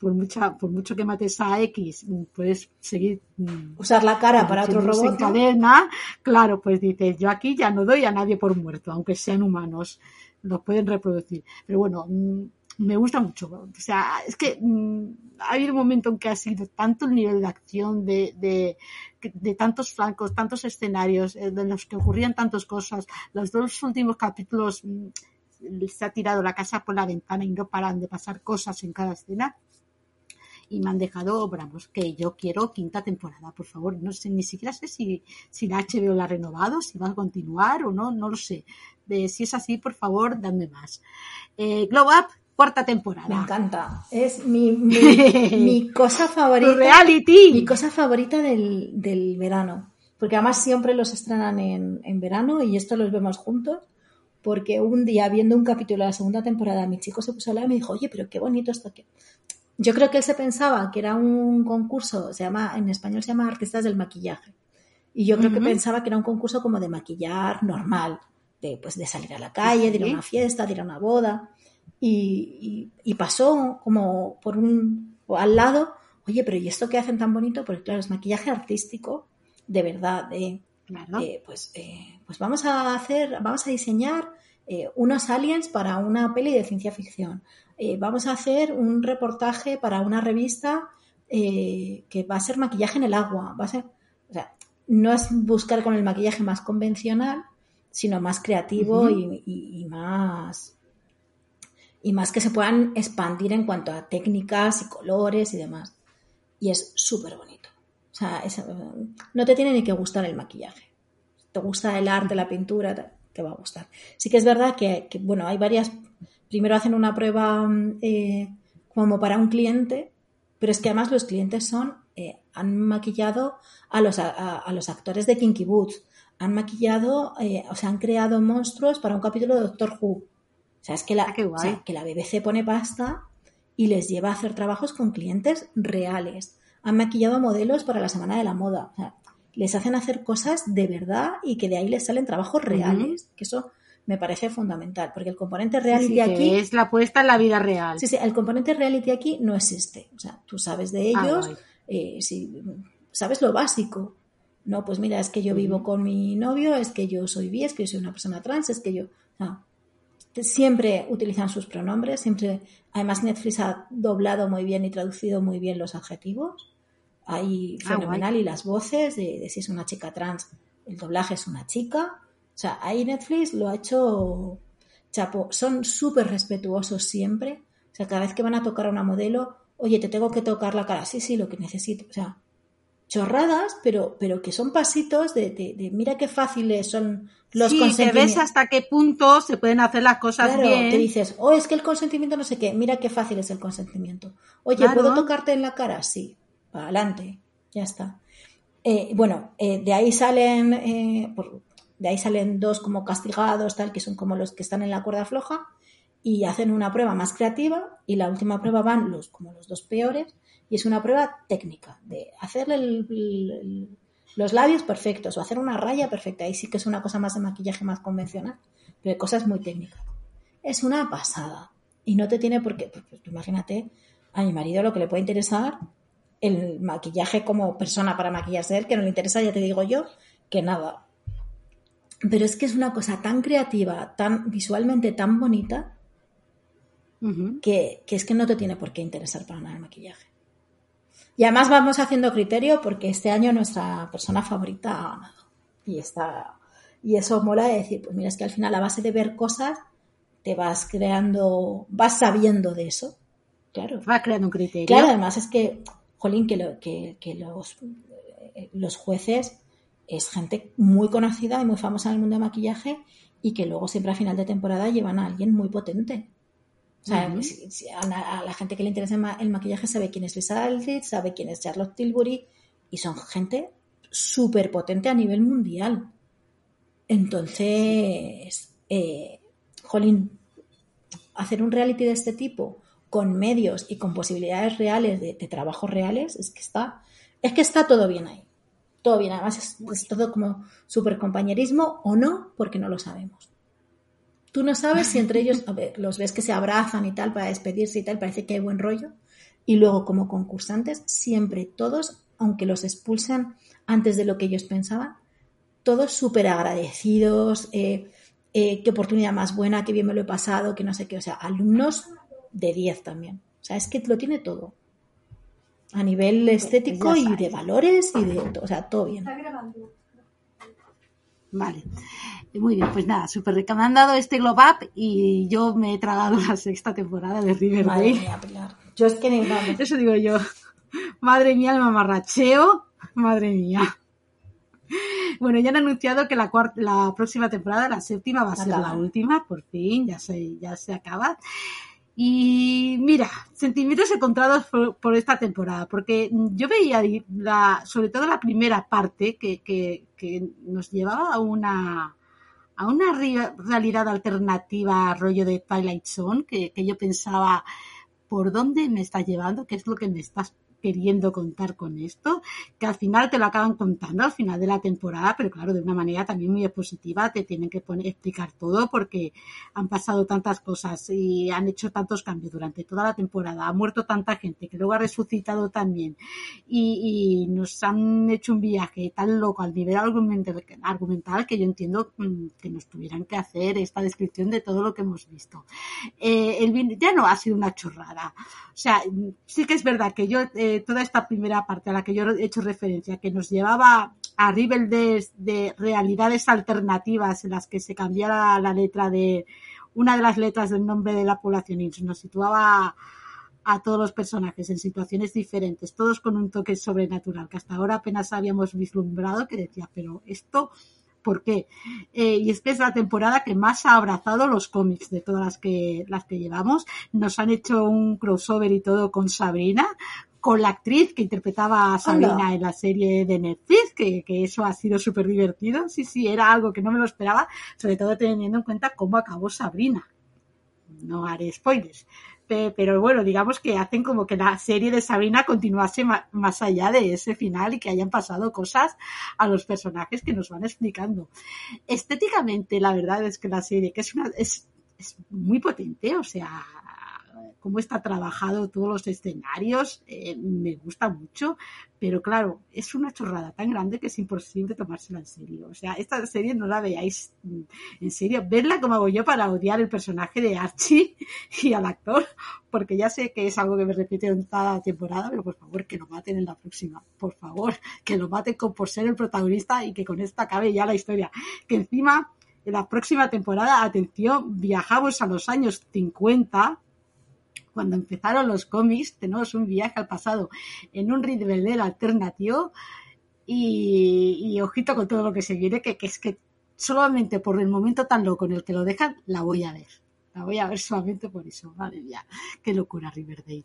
A: por mucha, por mucho que mates a X, puedes seguir mm,
B: Usar la cara para otro robot.
A: en cadena, claro, pues dices, yo aquí ya no doy a nadie por muerto, aunque sean humanos, los pueden reproducir. Pero bueno, mm, me gusta mucho. O sea, es que mm, ha habido un momento en que ha sido tanto el nivel de acción, de, de, de tantos flancos, tantos escenarios, eh, de los que ocurrían tantas cosas. Los dos últimos capítulos mm, se ha tirado la casa por la ventana y no paran de pasar cosas en cada escena y me han dejado, vamos, que yo quiero quinta temporada, por favor. No sé, ni siquiera sé si, si la HBO la ha renovado, si va a continuar o no, no lo sé. De, si es así, por favor, dadme más. Eh, Glow Up, cuarta temporada.
B: Me encanta. Es mi, mi, mi cosa favorita.
A: reality.
B: Mi cosa favorita del, del verano. porque además siempre los estrenan en, en verano y esto los vemos juntos porque un día viendo un capítulo de la segunda temporada mi chico se puso a hablar y me dijo, oye, pero qué bonito esto que... Yo creo que él se pensaba que era un concurso, se llama, en español se llama Artistas del Maquillaje. Y yo creo que pensaba que era un concurso como de maquillar normal, de, pues, de salir a la calle, de ir a una fiesta, de ir a una boda. Y, y, pasó como por un, al lado, oye, pero ¿y esto qué hacen tan bonito? Porque claro, es maquillaje artístico, de verdad, de, eh, pues, eh, pues vamos a hacer, vamos a diseñar eh, unos aliens para una peli de ciencia ficción. Vamos a hacer un reportaje para una revista que va a ser maquillaje en el agua. Va a ser, o sea, no es buscar con el maquillaje más convencional, sino más creativo y, más y más que se puedan expandir en cuanto a técnicas y colores y demás. Y es súper bonito. O sea, no te tiene ni que gustar el maquillaje. Te gusta el arte, la pintura, te, va a gustar. Sí que es verdad que, bueno, hay varias. Primero hacen una prueba eh, como para un cliente, pero es que además los clientes son eh, han maquillado a los, a, los actores de Kinky Boots, han maquillado, eh, o sea, han creado monstruos para un capítulo de Doctor Who. O sea, es que la, ah, que la BBC pone pasta y les lleva a hacer trabajos con clientes reales. Han maquillado modelos para la Semana de la Moda. O sea, les hacen hacer cosas de verdad y que de ahí les salen trabajos reales. Que eso me parece fundamental, porque el componente reality aquí...
A: Es la apuesta en la vida real.
B: Sí, sí, el componente reality aquí no existe. O sea, tú sabes de ah, ellos, eh, si, sabes lo básico. No, pues mira, es que yo vivo con mi novio, es que yo soy bi, es que yo soy una persona trans, es que yo... siempre utilizan sus pronombres, siempre... Además Netflix ha doblado muy bien y traducido muy bien los adjetivos. Ahí ah, fenomenal y las voces de, de si es una chica trans, el doblaje es una chica o sea, ahí Netflix lo ha hecho chapo. Son súper respetuosos siempre. O sea, cada vez que van a tocar a una modelo, oye, te tengo que tocar la cara. Sí, sí, lo que necesito. O sea, chorradas, pero, pero que son pasitos de, de, mira qué fáciles son los sí,
A: te ves hasta qué punto se pueden hacer las cosas
B: claro,
A: bien.
B: te dices, oh, es que el consentimiento no sé qué, mira qué fácil es el consentimiento. Oye, ¿puedo tocarte en la cara? Sí, para adelante, ya está. Eh, bueno, eh, de ahí salen, eh, por, de ahí salen dos como castigados, tal, que son como los que están en la cuerda floja, y hacen una prueba más creativa, y la última prueba van los, como los dos peores, y es una prueba técnica, de hacerle los labios perfectos o hacer una raya perfecta. Ahí sí que es una cosa más de maquillaje más convencional, pero de cosas muy técnicas. Es una pasada. Y no te tiene por qué, pues, imagínate, a mi marido lo que le puede interesar el maquillaje como persona para maquillarse él, que no le interesa, ya te digo yo, que nada. Pero es que es una cosa tan creativa, tan visualmente tan bonita, que, es que no te tiene por qué interesar para nada el maquillaje. Y además vamos haciendo criterio porque este año nuestra persona favorita ha ganado. Y está. Y eso mola de decir, pues mira, es que al final a base de ver cosas, te vas creando, vas sabiendo de eso. Claro.
A: Va creando un criterio.
B: Claro, además es que, jolín, que, lo, que, que los, eh, los jueces es gente muy conocida y muy famosa en el mundo de maquillaje y que luego siempre a final de temporada llevan a alguien muy potente. O sea, a, la, gente que le interesa el maquillaje sabe quién es Lisa Aldrich, sabe quién es Charlotte Tilbury y son gente súper potente a nivel mundial. Entonces, eh, jolín, hacer un reality de este tipo con medios y con posibilidades reales de, de trabajos reales, es que está, es que está todo bien ahí todo bien. Además, es, todo como súper compañerismo o no, porque no lo sabemos. Tú no sabes si entre ellos los ves que se abrazan y tal para despedirse y tal, parece que hay buen rollo. Y luego, como concursantes, siempre todos, aunque los expulsan antes de lo que ellos pensaban, todos súper agradecidos, eh, eh, qué oportunidad más buena, qué bien me lo he pasado, que no sé qué. O sea, alumnos de 10 también. O sea, es que lo tiene todo a nivel estético y de valores y de, o sea, todo bien.
A: Vale, muy bien, pues nada, súper recomendado este Globe Up y yo me he tragado la sexta temporada de Riverdale.
B: Yo es que
A: Eso digo yo. Madre mía, el mamarracheo. Madre mía. Bueno, ya han anunciado que la, cuarta, la próxima temporada, la séptima, va a ser la última, por fin, ya se, ya se acaba. Y mira, sentimientos encontrados por, esta temporada, porque yo veía la, sobre todo la primera parte que, que, que nos llevaba a una, a una realidad alternativa rollo de Twilight Zone, que, que yo pensaba, ¿por dónde me está llevando? ¿Qué es lo que me estás queriendo contar con esto, que al final te lo acaban contando al final de la temporada, pero claro, de una manera también muy positiva, te tienen que explicar todo porque han pasado tantas cosas y han hecho tantos cambios durante toda la temporada, ha muerto tanta gente que luego ha resucitado también y, nos han hecho un viaje tan loco al nivel argumental, que yo entiendo mm, que nos tuvieran que hacer esta descripción de todo lo que hemos visto. Eh, ya no ha sido una chorrada. O sea, sí que es verdad que yo eh, toda esta primera parte a la que yo he hecho referencia, que nos llevaba a niveles de, realidades alternativas en las que se cambiara la letra de una de las letras del nombre de la población y nos situaba a todos los personajes en situaciones diferentes, todos con un toque sobrenatural, que hasta ahora apenas habíamos vislumbrado, que decía, pero esto, ¿por qué? Eh, y es que es la temporada que más ha abrazado los cómics de todas las que, las que llevamos. Nos han hecho un crossover y todo con Sabrina, con la actriz que interpretaba a Sabrina en la serie de Netflix, que, que eso ha sido súper divertido. Sí, sí, era algo que no me lo esperaba, sobre todo teniendo en cuenta cómo acabó Sabrina. No haré spoilers. Pero bueno, digamos que hacen como que la serie de Sabrina continuase más allá de ese final y que hayan pasado cosas a los personajes que nos van explicando. Estéticamente, la verdad es que la serie, que es una, es, es muy potente, o sea, cómo está trabajado todos los escenarios, eh, me gusta mucho, pero claro, es una chorrada tan grande que es imposible tomársela en serio. O sea, esta serie no la veáis mm, en serio, verla como hago yo para odiar el personaje de Archie y al actor, porque ya sé que es algo que me repite en cada temporada, pero por favor que lo maten en la próxima, por favor, que lo maten por ser el protagonista y que con esta acabe ya la historia. Que encima en la próxima temporada, atención, viajamos a los años 50 cuando empezaron los cómics, tenemos un viaje al pasado en un del alternativo y, ojito con todo lo que se viene, que, que es que solamente por el momento tan loco en el que lo dejan, la voy a ver. La voy a ver solamente por eso. Madre mía, qué locura Riverdale.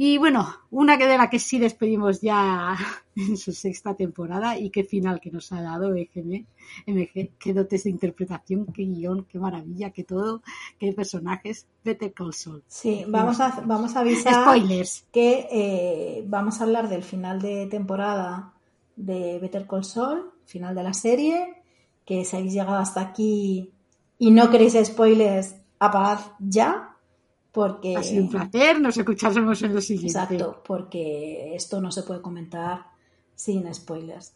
A: Y bueno, una que de la que sí despedimos ya en su sexta temporada y qué final que nos ha dado EGM, MG, qué dotes de interpretación, qué guion, qué maravilla, qué todo, qué personajes, Better Call Saul.
B: Sí, vamos a, vamos a avisar
A: Spoilers.
B: que eh, vamos a hablar del final de temporada de Better Call Saul, final de la serie, que si habéis llegado hasta aquí y no queréis spoilers, apagad ya porque...
A: Ha sido un placer, nos escuchamos en lo siguiente.
B: Exacto, porque esto no se puede comentar sin spoilers.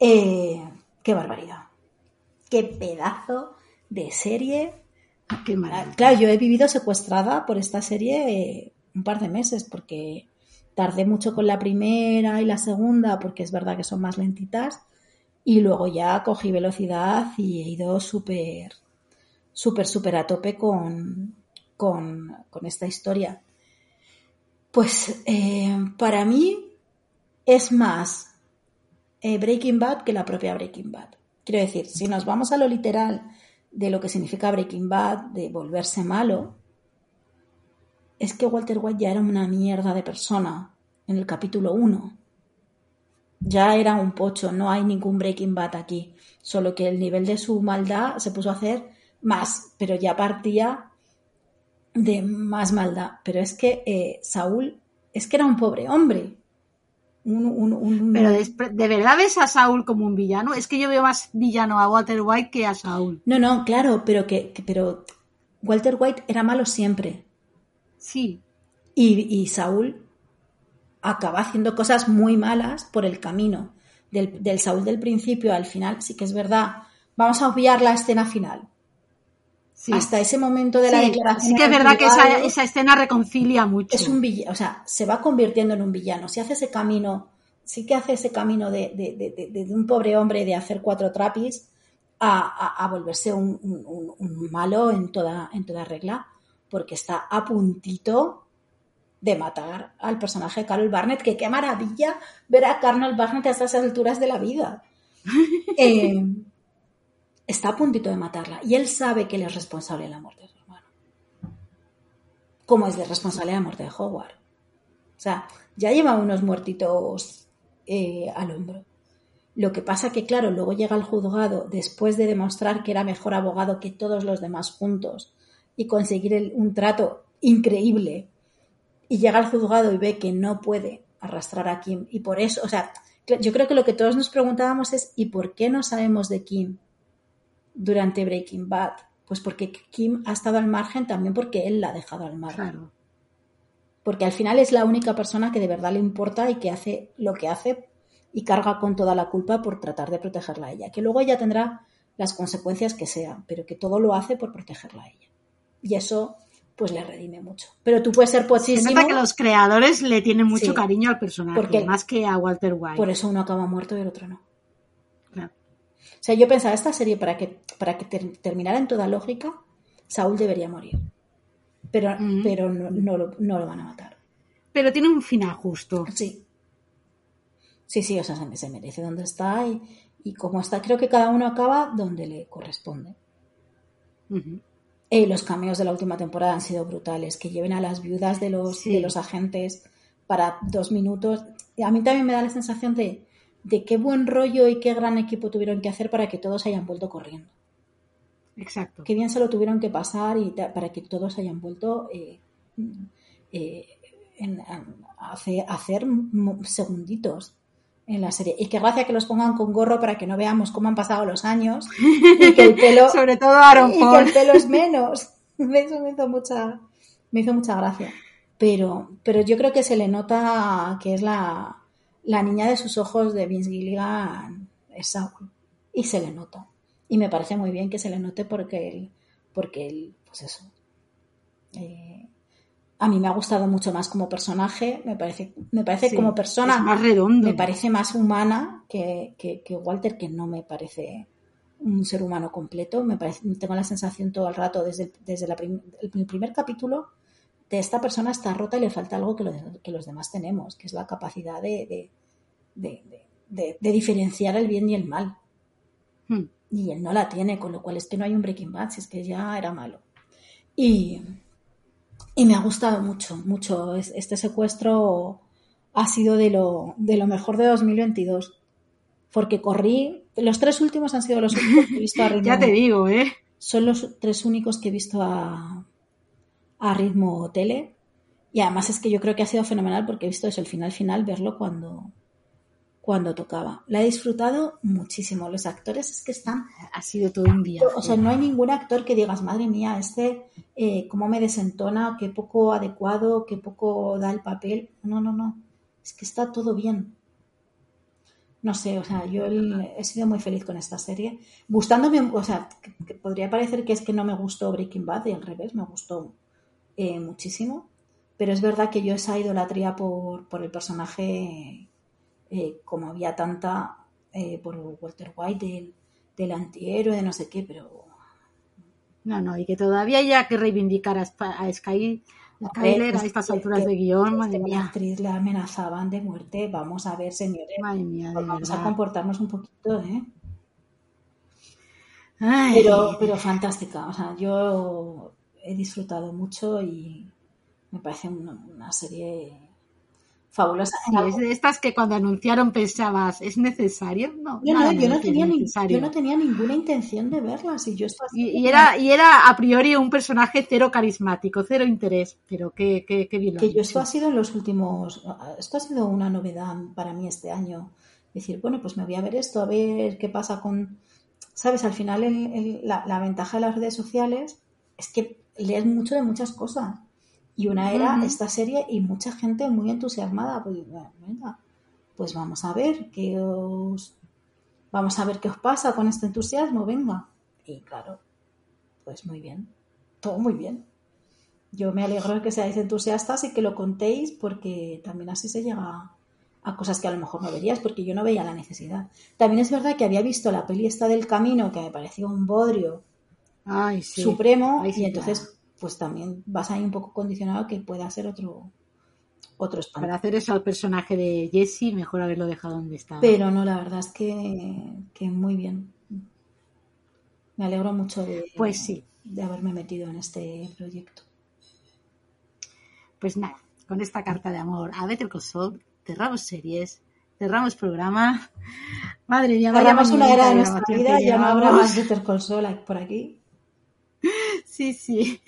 B: Eh, qué barbaridad. Qué pedazo de serie.
A: Ah, qué maravilla.
B: Claro, yo he vivido secuestrada por esta serie eh, un par de meses porque tardé mucho con la primera y la segunda porque es verdad que son más lentitas y luego ya cogí velocidad y he ido súper, súper, súper a tope con, con, esta historia? Pues eh, para mí es más eh, Breaking Bad que la propia Breaking Bad. Quiero decir, si nos vamos a lo literal de lo que significa Breaking Bad, de volverse malo, es que Walter White ya era una mierda de persona en el capítulo 1. Ya era un pocho, no hay ningún Breaking Bad aquí, solo que el nivel de su maldad se puso a hacer más, pero ya partía de más maldad. Pero es que eh, Saúl es que era un pobre hombre.
A: Pero de, verdad ves a Saúl como un villano? Es que yo veo más villano a Walter White que a Saúl.
B: No, no, claro, pero que, pero Walter White era malo siempre.
A: Sí.
B: Y, Saúl acaba haciendo cosas muy malas por el camino. Del, del Saúl del principio al final, sí que es verdad. Vamos a obviar la escena final hasta ese momento de la declaración.
A: Sí que es verdad que esa, escena reconcilia mucho.
B: Es un villano, o sea, se va convirtiendo en un villano. Si hace ese camino, sí que hace ese camino de, un pobre hombre de hacer cuatro trapis a, volverse un, malo en toda, en toda regla, porque está a puntito de matar al personaje de Carol Barnett, que qué maravilla ver a Carol Barnett a estas alturas de la vida. Eh, está a puntito de matarla y él sabe que él es responsable de la muerte de su hermano. como es de responsabilidad de muerte de Howard. O sea, ya lleva unos muertitos eh, al hombro. Lo que pasa que, claro, luego llega al juzgado después de demostrar que era mejor abogado que todos los demás juntos y conseguir un trato increíble. Y llega al juzgado y ve que no puede arrastrar a Kim. Y por eso, o sea, yo creo que lo que todos nos preguntábamos es ¿y por qué no sabemos de Kim durante Breaking Bad? Pues porque Kim ha estado al margen también porque él la ha dejado al margen. Porque al final es la única persona que de verdad le importa y que hace lo que hace y carga con toda la culpa por tratar de protegerla a ella. Que luego ella tendrá las consecuencias que sean, pero que todo lo hace por protegerla a ella. Y eso pues le redime mucho. Pero tú puedes ser pochísimo.
A: Se que los creadores le tienen mucho cariño al personaje, más que a Walter White.
B: Por eso uno acaba muerto y el otro no. O sea, yo pensaba, esta serie, para que, para que terminara en toda lógica, Saúl debería morir. Pero, mm. pero no, no, lo, no, lo, van a matar.
A: Pero tiene un final justo.
B: Sí. Sí, sí, o sea, se, merece donde está y, y como está. Creo que cada uno acaba donde le corresponde. Eh, los cameos de la última temporada han sido brutales, que lleven a las viudas de los, de los agentes para dos minutos. A mí también me da la sensación de, de qué buen rollo y qué gran equipo tuvieron que hacer para que todos hayan vuelto corriendo.
A: Exacto.
B: Qué bien se lo tuvieron que pasar y para que todos hayan vuelto eh, eh, a hacer segunditos en la serie. Y qué gracia que los pongan con gorro para que no veamos cómo han pasado los años y que el pelo.
A: Sobre todo Aaron
B: y que el pelo es menos. Eso me hizo mucha, me hizo mucha gracia. Pero, pero yo creo que se le nota que es la, la niña de sus ojos de Vince Gilligan, es Saul. Y se le nota. Y me parece muy bien que se le note porque él, porque él, pues eso, eh, a mí me ha gustado mucho más como personaje, me parece, me parece como persona
A: más redondo.
B: me parece más humana que, Walter, que no me parece un ser humano completo, me parece, tengo la sensación todo el rato desde, desde el primer capítulo de esta persona está rota y le falta algo que, que los demás tenemos, que es la capacidad de, de, diferenciar el bien y el mal. Hmm. Y él no la tiene, con lo cual es que no hay un Breaking Bad, si es que ya era malo. Y, y me ha gustado mucho, mucho. Este secuestro ha sido de lo, de lo mejor de 2022. Porque corrí, los tres últimos han sido los únicos que he visto a
A: ya te digo, ¿eh?
B: Son los tres únicos que he visto a, a ritmo tele. Y además es que yo creo que ha sido fenomenal porque he visto eso, el final final, verlo cuando, cuando tocaba. La he disfrutado muchísimo. Los actores es que están...
A: Ha sido todo un día.
B: O sea, no hay ningún actor que digas, madre mía, este, eh, cómo me desentona, qué poco adecuado, qué poco da el papel. No, no, no. Es que está todo bien. No sé, o sea, yo he sido muy feliz con esta serie. Gustándome, o sea, podría parecer que es que no me gustó Breaking Bad y al revés, me gustó eh, muchísimo. Pero es verdad que yo esa idolatría por, por el personaje eh, como había tanta eh, por Walter White del, del, antihéroe, de no sé qué, pero...
A: No, no, y que todavía haya que reivindicar a, a Sky Skyler a estas alturas de guion, madre mía.
B: actriz le amenazaban de muerte. Vamos a ver, señores. vamos a comportarnos un poquito, ¿eh? Pero, pero fantástica. O sea, yo he disfrutado mucho y me parece una serie fabulosa.
A: es de estas que cuando anunciaron pensabas, ¿es necesario? No,
B: yo, no, yo, no tenía yo no tenía ninguna intención de verlas. Y, yo
A: y, era, y era a priori un personaje cero carismático, cero interés, pero qué, qué, qué bien
B: Que yo esto ha sido en los últimos, esto ha sido una novedad para mí este año. Decir, bueno, pues me voy a ver esto, a ver qué pasa con... Sabes, al final la, la ventaja de las redes sociales es que lees mucho de muchas cosas. Y una era esta serie y mucha gente muy entusiasmada. Pues, venga, pues vamos a ver qué os. Vamos a ver qué os pasa con este entusiasmo, venga. Y claro, pues muy bien. Todo muy bien. Yo me alegro de que seáis entusiastas y que lo contéis porque también así se llega a cosas que a lo mejor no verías porque yo no veía la necesidad. También es verdad que había visto la peli esta del camino que me pareció un bodrio supremo y entonces pues también vas ahí un poco condicionado que pueda ser otro otro
A: Para hacer eso al personaje de Jesse, mejor haberlo dejado donde estaba.
B: Pero no, la verdad es que, que muy bien. Me alegro mucho de,
A: pues sí.
B: de haberme metido en este proyecto.
A: Pues nada, con esta carta de amor a Better Call Saul, cerramos series, cerramos programa. Madre mía,
B: Cerramos una era de nuestra vida, ya no habrá más Better Call Saul por aquí.
A: Sí, sí.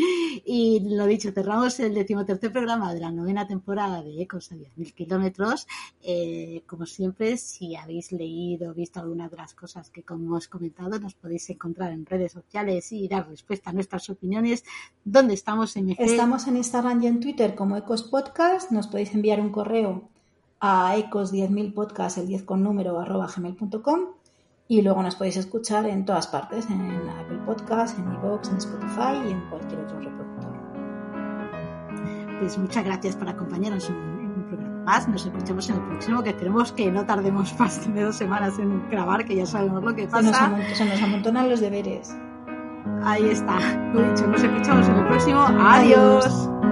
A: Y lo dicho, cerramos el decimotercer programa de la novena temporada de Ecos a 10.000 kilómetros. Eh, como siempre, si habéis leído o visto alguna de las cosas que como hemos comentado, nos podéis encontrar en redes sociales y dar respuesta a nuestras opiniones. ¿Dónde estamos, MG?
B: Estamos en Instagram y en Twitter como Ecos Podcast. Nos podéis enviar un correo a ecos10000podcast, el 10 con número, arroba gmail.com. Y luego nos podéis escuchar en todas partes, en Apple Podcast, en iVoox, en Spotify y en cualquier otro reproductor.
A: Pues muchas gracias por acompañarnos en un, programa más. Nos escuchamos en el próximo, que esperemos que no tardemos más de dos semanas en grabar, que ya sabemos lo que pasa.
B: se nos amontonan los deberes.
A: Ahí está. Lo dicho, nos escuchamos en el próximo. Adiós.
B: Adiós.